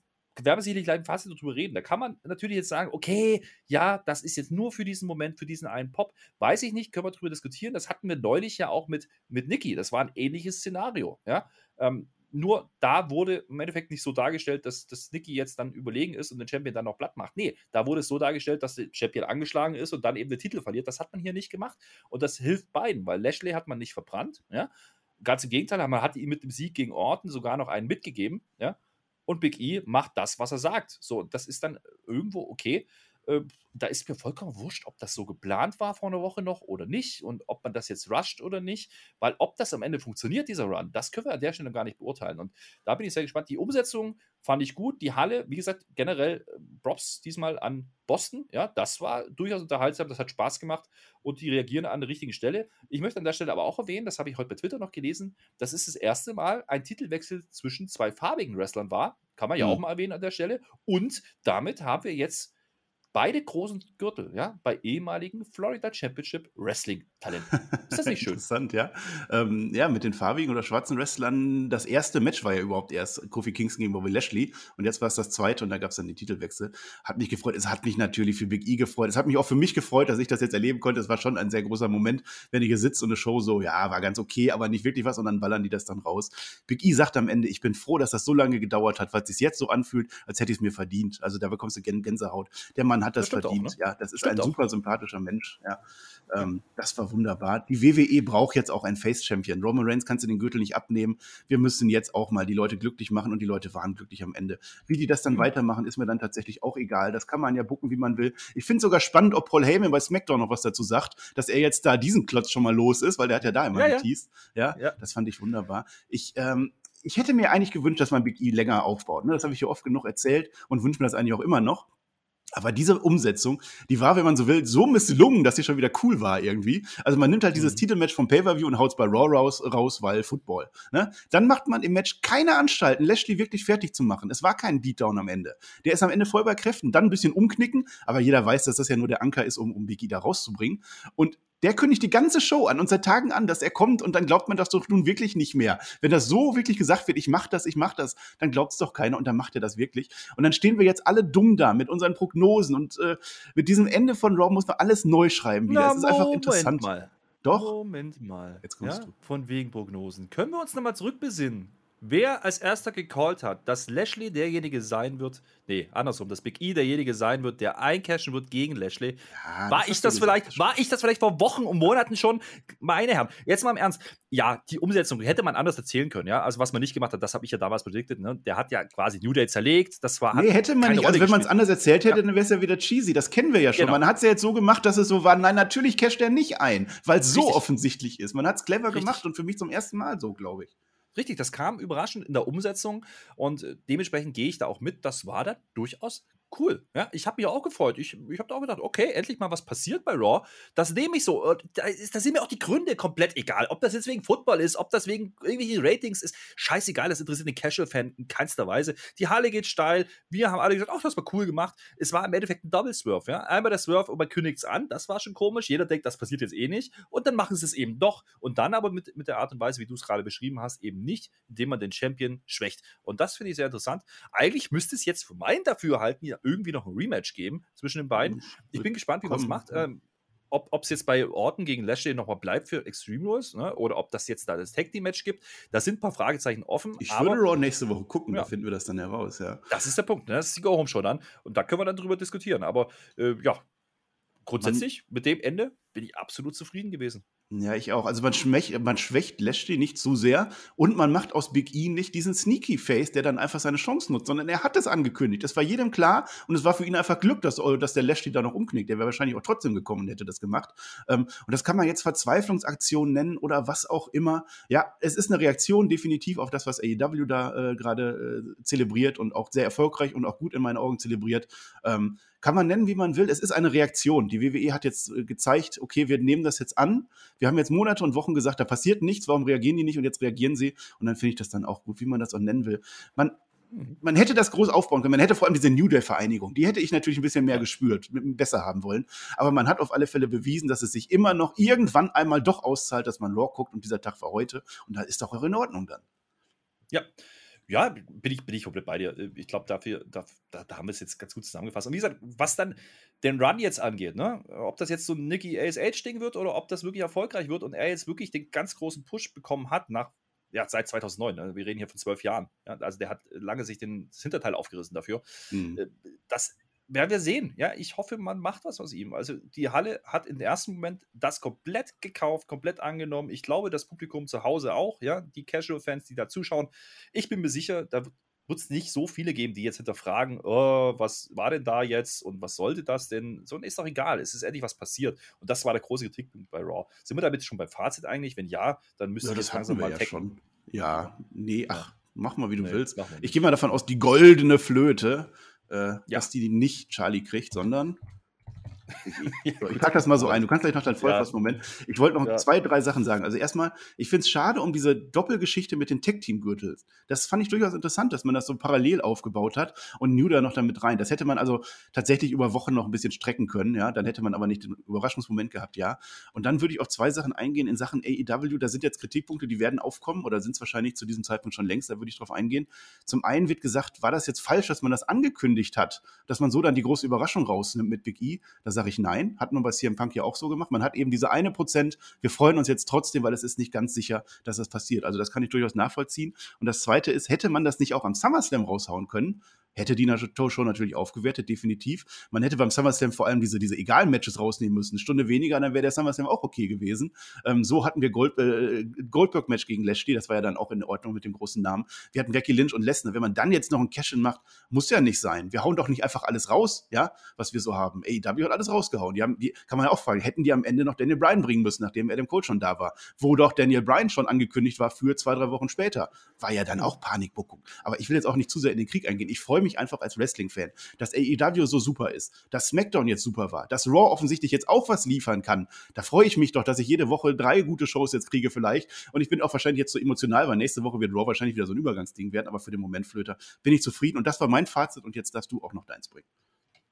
sicherlich gleich im Fazit darüber reden. Da kann man natürlich jetzt sagen, okay, ja, das ist jetzt nur für diesen Moment, für diesen einen Pop. Weiß ich nicht, können wir darüber diskutieren. Das hatten wir neulich ja auch mit, mit Niki. Das war ein ähnliches Szenario. Ja? Ähm, nur da wurde im Endeffekt nicht so dargestellt, dass, dass Nicky jetzt dann überlegen ist und den Champion dann noch platt macht. Nee, da wurde es so dargestellt, dass der Champion angeschlagen ist und dann eben den Titel verliert. Das hat man hier nicht gemacht. Und das hilft beiden, weil Lashley hat man nicht verbrannt. Ja? Ganz im Gegenteil, man hat ihm mit dem Sieg gegen Orton sogar noch einen mitgegeben. Ja? Und Big E macht das, was er sagt. So, das ist dann irgendwo okay. Äh, da ist mir vollkommen wurscht, ob das so geplant war vor einer Woche noch oder nicht und ob man das jetzt rusht oder nicht, weil ob das am Ende funktioniert, dieser Run, das können wir an der Stelle gar nicht beurteilen. Und da bin ich sehr gespannt. Die Umsetzung fand ich gut. Die Halle, wie gesagt, generell äh, Props diesmal an Boston. Ja, das war durchaus unterhaltsam, das hat Spaß gemacht und die reagieren an der richtigen Stelle. Ich möchte an der Stelle aber auch erwähnen, das habe ich heute bei Twitter noch gelesen, das ist das erste Mal ein Titelwechsel zwischen zwei farbigen Wrestlern war. Kann man ja mhm. auch mal erwähnen an der Stelle. Und damit haben wir jetzt beide großen Gürtel, ja, bei ehemaligen Florida Championship Wrestling Talenten. Ist das nicht schön? Interessant, ja. Ähm, ja, mit den farbigen oder schwarzen Wrestlern, das erste Match war ja überhaupt erst Kofi Kingston gegen Bobby Lashley und jetzt war es das zweite und da gab es dann die Titelwechsel. Hat mich gefreut, es hat mich natürlich für Big E gefreut, es hat mich auch für mich gefreut, dass ich das jetzt erleben konnte. Es war schon ein sehr großer Moment, wenn ich hier sitze und eine Show so, ja, war ganz okay, aber nicht wirklich was und dann ballern die das dann raus. Big E sagt am Ende, ich bin froh, dass das so lange gedauert hat, weil es sich jetzt so anfühlt, als hätte ich es mir verdient. Also da bekommst du Gänsehaut. Der Mann hat das, das verdient. Auch, ne? Ja, das ist stimmt ein super sympathischer Mensch. Ja. Ähm, das war wunderbar. Die WWE braucht jetzt auch einen Face-Champion. Roman Reigns kannst du den Gürtel nicht abnehmen. Wir müssen jetzt auch mal die Leute glücklich machen und die Leute waren glücklich am Ende. Wie die das dann mhm. weitermachen, ist mir dann tatsächlich auch egal. Das kann man ja bucken, wie man will. Ich finde sogar spannend, ob Paul Heyman bei SmackDown noch was dazu sagt, dass er jetzt da diesen Klotz schon mal los ist, weil der hat ja da immer ja, geteased. Ja. ja, das fand ich wunderbar. Ich, ähm, ich hätte mir eigentlich gewünscht, dass man Big E länger aufbaut. Ne? Das habe ich hier oft genug erzählt und wünsche mir das eigentlich auch immer noch. Aber diese Umsetzung, die war, wenn man so will, so misslungen, dass sie schon wieder cool war irgendwie. Also man nimmt halt dieses mhm. Titelmatch vom Pay-Per-View und haut es bei Raw raus, raus weil Football. Ne? Dann macht man im Match keine Anstalten, Lashley wirklich fertig zu machen. Es war kein Beatdown am Ende. Der ist am Ende voll bei Kräften, dann ein bisschen umknicken, aber jeder weiß, dass das ja nur der Anker ist, um, um Biggie da rauszubringen. Und der kündigt die ganze Show an und seit Tagen an, dass er kommt und dann glaubt man das doch nun wirklich nicht mehr. Wenn das so wirklich gesagt wird, ich mach das, ich mach das, dann glaubt es doch keiner und dann macht er das wirklich. Und dann stehen wir jetzt alle dumm da mit unseren Prognosen und äh, mit diesem Ende von Raw muss man alles neu schreiben wieder. Na, ist einfach interessant. Mal. Doch. Moment mal. Jetzt kommst ja? du. Von wegen Prognosen. Können wir uns nochmal zurückbesinnen? Wer als erster gecallt hat, dass Lashley derjenige sein wird, nee, andersrum, dass Big E derjenige sein wird, der eincashen wird gegen Lashley, ja, war ich das vielleicht, war ich das vielleicht vor Wochen und Monaten schon, meine Herren, jetzt mal im Ernst, ja, die Umsetzung hätte man anders erzählen können, ja, also was man nicht gemacht hat, das habe ich ja damals prediktet, ne, der hat ja quasi New Day zerlegt, das war, Nee, hätte man nicht, also wenn man es anders erzählt hätte, ja. dann wäre es ja wieder cheesy, das kennen wir ja schon, genau. man hat es ja jetzt so gemacht, dass es so war, nein, natürlich casht er nicht ein, weil es so offensichtlich ist, man hat es clever Richtig. gemacht und für mich zum ersten Mal so, glaube ich. Richtig, das kam überraschend in der Umsetzung und äh, dementsprechend gehe ich da auch mit. Das war da durchaus cool. Ja, ich habe mich auch gefreut. Ich, ich habe da auch gedacht, okay, endlich mal was passiert bei Raw. Das nehme ich so. Da, da, sind mir auch die Gründe komplett egal. Ob das jetzt wegen Football ist, ob das wegen irgendwelchen Ratings ist, scheißegal. Das interessiert den Casual-Fan in keinster Weise. Die Halle geht steil. Wir haben alle gesagt, ach, das war cool gemacht. Es war im Endeffekt ein Double Swerve. Ja? Einmal der Swerve und man kündigt es an. Das war schon komisch. Jeder denkt, das passiert jetzt eh nicht. Und dann machen sie es eben doch. Und dann aber mit, mit der Art und Weise, wie du es gerade beschrieben hast, eben nicht, indem man den Champion schwächt. Und das finde ich sehr interessant. Eigentlich müsste es jetzt für mein Dafürhalten ja irgendwie noch ein Rematch geben zwischen den beiden. Ich bin gespannt, wie man es macht. Ähm, ob es jetzt bei Orton gegen Lashley nochmal bleibt für Extreme Rules ne? oder ob das jetzt da das Tag Team Match gibt. Da sind ein paar Fragezeichen offen. Ich würde Raw nächste Woche gucken, ja. da finden wir das dann heraus, ja. Das ist der Punkt, ne? das ist die Go Home Show dann und da können wir dann drüber diskutieren. Aber äh, ja, grundsätzlich Man, mit dem Ende bin ich absolut zufrieden gewesen. Ja, ich auch. Also man, schwächt, man schwächt Lashley nicht zu sehr und man macht aus Big E nicht diesen Sneaky Face, der dann einfach seine Chance nutzt, sondern er hat es angekündigt. Das war jedem klar und es war für ihn einfach Glück, dass, dass der Lashley da noch umknickt. Der wäre wahrscheinlich auch trotzdem gekommen und hätte das gemacht. Ähm, und das kann man jetzt Verzweiflungsaktion nennen oder was auch immer. Ja, es ist eine Reaktion definitiv auf das, was AEW da äh, gerade äh, zelebriert und auch sehr erfolgreich und auch gut in meinen Augen zelebriert. Ähm, kann man nennen, wie man will. Es ist eine Reaktion. Die WWE hat jetzt äh, gezeigt, okay, wir nehmen das jetzt an. Wir haben jetzt Monate und Wochen gesagt, da passiert nichts, warum reagieren die nicht? Und jetzt reagieren sie. Und dann finde ich das dann auch gut, wie man das auch nennen will. Man, man hätte das groß aufbauen können. Man hätte vor allem diese New Day-Vereinigung, die hätte ich natürlich ein bisschen mehr gespürt, besser haben wollen. Aber man hat auf alle Fälle bewiesen, dass es sich immer noch irgendwann einmal doch auszahlt, dass man Raw guckt und dieser Tag war heute. Und da ist doch auch in Ordnung dann. Ja, ja, bin ich, bin ich komplett bei dir. Ich glaube, dafür, da, da, haben wir es jetzt ganz gut zusammengefasst. Und wie gesagt, was dann den Run jetzt angeht, ne? ob das jetzt so ein Nicky ASH-Ding wird oder ob das wirklich erfolgreich wird und er jetzt wirklich den ganz großen Push bekommen hat nach, ja, seit 2009. Ne? Wir reden hier von zwölf Jahren. Ja? Also der hat lange sich den, das Hinterteil aufgerissen dafür. Mhm. Das werden wir sehen. Ja, ich hoffe, man macht was aus ihm. Also die Halle hat im ersten Moment das komplett gekauft, komplett angenommen. Ich glaube, das Publikum zu Hause auch, ja, die Casual-Fans, die da zuschauen. Ich bin mir sicher, da wird es nicht so viele geben, die jetzt hinterfragen, oh, was war denn da jetzt und was sollte das denn? So ist doch egal, es ist endlich was passiert. Und das war der große Kritikpunkt bei Raw. Sind wir damit schon beim Fazit eigentlich? Wenn ja, dann müsste ja, das langsam mal ja Schon. Ja, nee, ach, mach mal, wie du nee, willst. Ich gehe mal davon aus, die goldene Flöte äh, ja. dass die nicht Charlie kriegt, sondern ich, ich pack das mal so ein. Du kannst gleich noch deinen Vollfass-Moment. Ich wollte noch ja. zwei, drei Sachen sagen. Also erstmal, ich finde es schade um diese Doppelgeschichte mit den Tech-Team-Gürtels. Das fand ich durchaus interessant, dass man das so parallel aufgebaut hat und New da noch damit rein. Das hätte man also tatsächlich über Wochen noch ein bisschen strecken können, ja. Dann hätte man aber nicht den Überraschungsmoment gehabt, ja. Und dann würde ich auf zwei Sachen eingehen in Sachen AEW. Da sind jetzt Kritikpunkte, die werden aufkommen oder sind es wahrscheinlich zu diesem Zeitpunkt schon längst. Da würde ich drauf eingehen. Zum einen wird gesagt, war das jetzt falsch, dass man das angekündigt hat, dass man so dann die große Überraschung rausnimmt mit Big E? Da sage ich nein. Hat man bei CM Punk ja auch so gemacht. Man hat eben diese eine Prozent, wir freuen uns jetzt trotzdem, weil es ist nicht ganz sicher, dass das passiert. Also das kann ich durchaus nachvollziehen. Und das zweite ist, hätte man das nicht auch am SummerSlam raushauen können, hätte die Show natürlich aufgewertet, definitiv. Man hätte beim SummerSlam vor allem diese, diese Egal-Matches rausnehmen müssen. Eine Stunde weniger, dann wäre der SummerSlam auch okay gewesen. Ähm, so hatten wir Gold, äh, Goldberg-Match gegen Lashley, das war ja dann auch in Ordnung mit dem großen Namen. Wir hatten Becky Lynch und Lesnar. Wenn man dann jetzt noch ein Cash-In macht, muss ja nicht sein. Wir hauen doch nicht einfach alles raus, ja, was wir so haben. AEW hat alles rausgehauen. Die haben, die, kann man ja auch fragen, hätten die am Ende noch Daniel Bryan bringen müssen, nachdem Adam Cole schon da war. Wo doch Daniel Bryan schon angekündigt war für zwei, drei Wochen später. War ja dann auch Panikbuckung. Aber ich will jetzt auch nicht zu sehr in den Krieg eingehen. Ich freue mich einfach als Wrestling Wrestling-Fan, dass AEW so super ist, dass SmackDown jetzt super war, dass Raw offensichtlich jetzt auch was liefern kann. Da freue ich mich doch, dass ich jede Woche drei gute Shows jetzt kriege vielleicht. Und ich bin auch wahrscheinlich jetzt so emotional, weil nächste Woche wird Raw wahrscheinlich wieder so ein Übergangsding werden, aber für den Moment, Flöter, bin ich zufrieden. Und das war mein Fazit und jetzt darfst du auch noch deins bringen.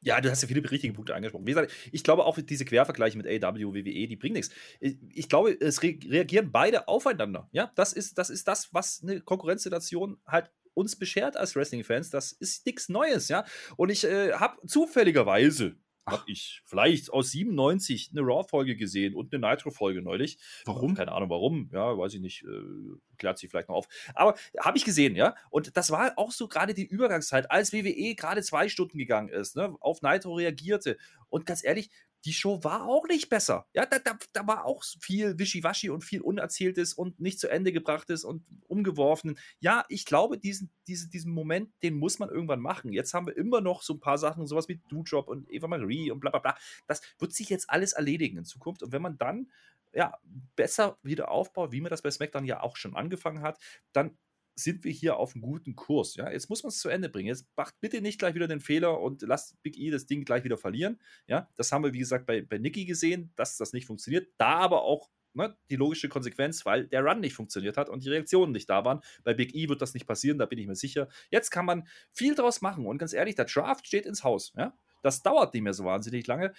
Ja, du hast ja viele richtige Punkte angesprochen. Wie gesagt, ich glaube auch diese Quervergleiche mit AW, WWE, die bringen nichts. Ich glaube, es reagieren beide aufeinander. Ja, das ist, das ist das, was eine Konkurrenzsituation halt uns beschert als Wrestling-Fans. Das ist nichts Neues, ja. Und ich äh, habe zufälligerweise habe ich vielleicht aus 97 eine Raw-Folge gesehen und eine Nitro-Folge neulich. Warum? Keine Ahnung warum. Ja, weiß ich nicht. Äh, klärt sich vielleicht noch auf. Aber habe ich gesehen, ja. Und das war auch so gerade die Übergangszeit, als WWE gerade zwei Stunden gegangen ist, ne, auf Nitro reagierte. Und ganz ehrlich, die Show war auch nicht besser. Ja, da, da, da war auch viel Wischiwaschi und viel Unerzähltes und nicht zu Ende gebrachtes und umgeworfen. Ja, ich glaube, diesen, diesen, diesen Moment, den muss man irgendwann machen. Jetzt haben wir immer noch so ein paar Sachen, sowas wie Doudrop und Eva Marie und bla bla bla. Das wird sich jetzt alles erledigen in Zukunft. Und wenn man dann ja, besser wieder aufbaut, wie man das bei SmackDown ja auch schon angefangen hat, dann sind wir hier auf einem guten Kurs. Ja, jetzt muss man es zu Ende bringen. Jetzt macht bitte nicht gleich wieder den Fehler und lasst Big E das Ding gleich wieder verlieren. Ja, das haben wir, wie gesagt, bei, bei Nikki gesehen, dass das nicht funktioniert. Da aber auch ne, die logische Konsequenz, weil der Run nicht funktioniert hat und die Reaktionen nicht da waren. Bei Big E wird das nicht passieren, da bin ich mir sicher. Jetzt kann man viel draus machen und ganz ehrlich, der Draft steht ins Haus. Ja? Das dauert nicht mehr so wahnsinnig lange.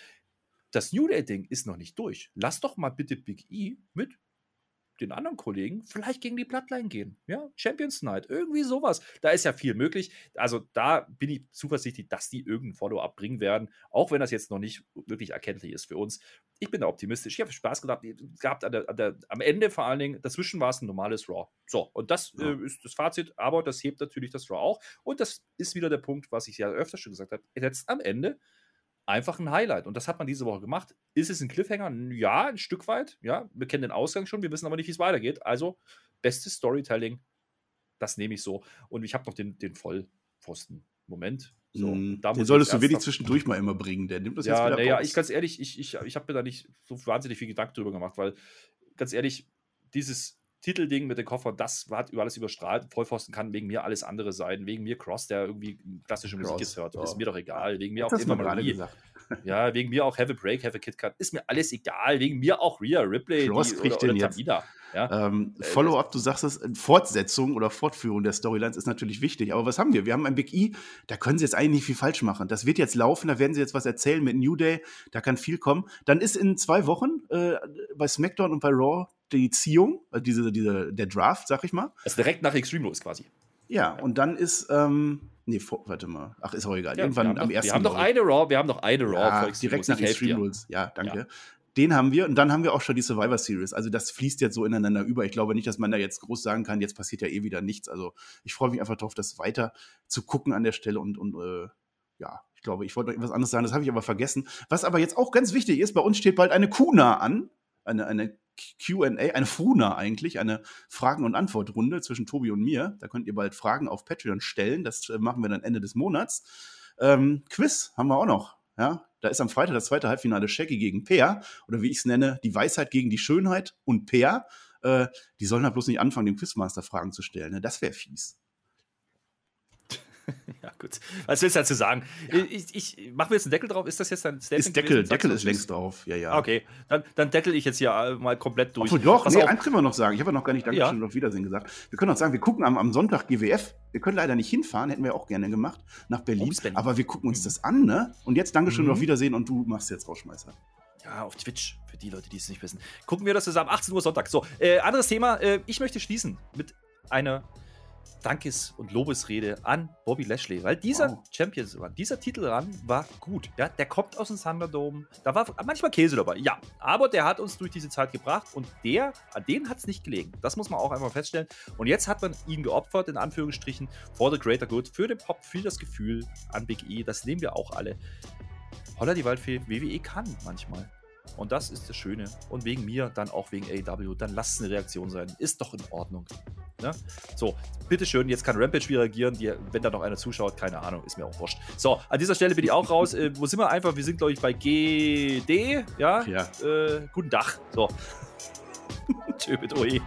Das New Day-Ding ist noch nicht durch. Lass doch mal bitte Big E mit den anderen Kollegen vielleicht gegen die Bloodline gehen. Ja, Champions Night, irgendwie sowas. Da ist ja viel möglich. Also da bin ich zuversichtlich, dass die irgendein Follow-up bringen werden, auch wenn das jetzt noch nicht wirklich erkenntlich ist für uns. Ich bin da optimistisch. Ich habe Spaß gehabt, gehabt an der, an der, am Ende vor allen Dingen. Dazwischen war es ein normales Raw. So, und das ja. äh, ist das Fazit, aber das hebt natürlich das Raw auch. Und das ist wieder der Punkt, was ich ja öfter schon gesagt habe. Jetzt am Ende einfach ein Highlight. Und das hat man diese Woche gemacht. Ist es ein Cliffhanger? Ja, ein Stück weit. Ja, wir kennen den Ausgang schon, wir wissen aber nicht, wie es weitergeht. Also, bestes Storytelling, das nehme ich so. Und ich habe noch den, den Vollpfosten. Moment. So, mm, den solltest du wenig zwischendurch mal immer bringen. Der nimmt das ja, jetzt wieder Ja, ich ganz ehrlich, ich, ich, ich habe mir da nicht so wahnsinnig viel Gedanken drüber gemacht, weil ganz ehrlich, dieses Titelding mit dem Koffer, das hat über alles überstrahlt. Vollpfosten kann wegen mir alles andere sein. Wegen mir Cross, der irgendwie klassische Musik Cross, hört. Ja. Ist mir doch egal. Wegen mir auch Eva Marie. Ja, wegen mir auch Have a Break, Have a Kit Kat. Ist mir alles egal. Wegen mir auch Rhea Ripley. Cross die, kriegt oder, den oder jetzt. Ja? Ähm, äh, Follow-up, du sagst es, Fortsetzung oder Fortführung der Storylines ist natürlich wichtig. Aber was haben wir? Wir haben ein Big E, da können sie jetzt eigentlich nicht viel falsch machen. Das wird jetzt laufen, da werden sie jetzt was erzählen mit New Day, da kann viel kommen. Dann ist in zwei Wochen äh, bei SmackDown und bei Raw die Ziehung, also diese, diese, der Draft, sag ich mal. Das ist direkt nach Extreme Rules quasi. Ja, und dann ist, ähm, nee, vor, warte mal, ach, ist auch egal. Ja, Irgendwann am noch, ersten. Wir haben noch eine Raw, wir haben noch eine Raw ja, direkt nach Extreme Rules. Ja, danke. Ja. Den haben wir und dann haben wir auch schon die Survivor Series. Also das fließt jetzt so ineinander über. Ich glaube nicht, dass man da jetzt groß sagen kann, jetzt passiert ja eh wieder nichts. Also ich freue mich einfach darauf, das weiter zu gucken an der Stelle und, und äh, ja, ich glaube, ich wollte noch etwas anderes sagen, das habe ich aber vergessen. Was aber jetzt auch ganz wichtig ist, bei uns steht bald eine Kuna an, eine, eine QA, eine FUNA eigentlich, eine Fragen- und Antwortrunde zwischen Tobi und mir. Da könnt ihr bald Fragen auf Patreon stellen. Das äh, machen wir dann Ende des Monats. Ähm, Quiz haben wir auch noch. Ja, da ist am Freitag das zweite Halbfinale Shaggy gegen Peer oder wie ich es nenne, die Weisheit gegen die Schönheit und Peer. Äh, die sollen halt bloß nicht anfangen, dem Quizmaster Fragen zu stellen. Ne? Das wäre fies. ja, gut. Was willst du dazu sagen? Ja. Ich, ich mache mir jetzt einen Deckel drauf. Ist das jetzt ein Statement? Ist Deckel, Deckel ist längst drauf. Ja, ja. Okay, dann, dann deckel ich jetzt hier mal komplett durch. Obwohl, doch, nee, eins können wir noch sagen. Ich habe ja noch gar nicht Dankeschön ja. und auf Wiedersehen gesagt. Wir können auch sagen, wir gucken am, am Sonntag GWF. Wir können leider nicht hinfahren, hätten wir auch gerne gemacht, nach Berlin. Berlin. Aber wir gucken uns mhm. das an, ne? Und jetzt Dankeschön mhm. und auf Wiedersehen und du machst jetzt Rauschmeißer. Ja, auf Twitch, für die Leute, die es nicht wissen. Gucken wir das zusammen, 18 Uhr Sonntag. So, äh, anderes Thema. Äh, ich möchte schließen mit einer Dankes- und Lobesrede an Bobby Lashley, weil dieser wow. Champions Run, dieser Titelrun war gut. Ja, der kommt aus dem Thunderdome. Da war manchmal Käse dabei, ja. Aber der hat uns durch diese Zeit gebracht und der, an den hat es nicht gelegen. Das muss man auch einmal feststellen. Und jetzt hat man ihn geopfert, in Anführungsstrichen, for the greater good, für den Pop, für das Gefühl an Big E. Das nehmen wir auch alle. Holla die Waldfee, WWE kann manchmal. Und das ist das Schöne. Und wegen mir, dann auch wegen AW, dann lasst es eine Reaktion sein. Ist doch in Ordnung. Ne? So, bitteschön, jetzt kann Rampage wieder reagieren. Die, wenn da noch einer zuschaut, keine Ahnung, ist mir auch wurscht. So, an dieser Stelle bin ich auch raus. Äh, wo sind wir einfach? Wir sind, glaube ich, bei GD. Ja. ja. Äh, guten Tag. So. Tschö mit OE.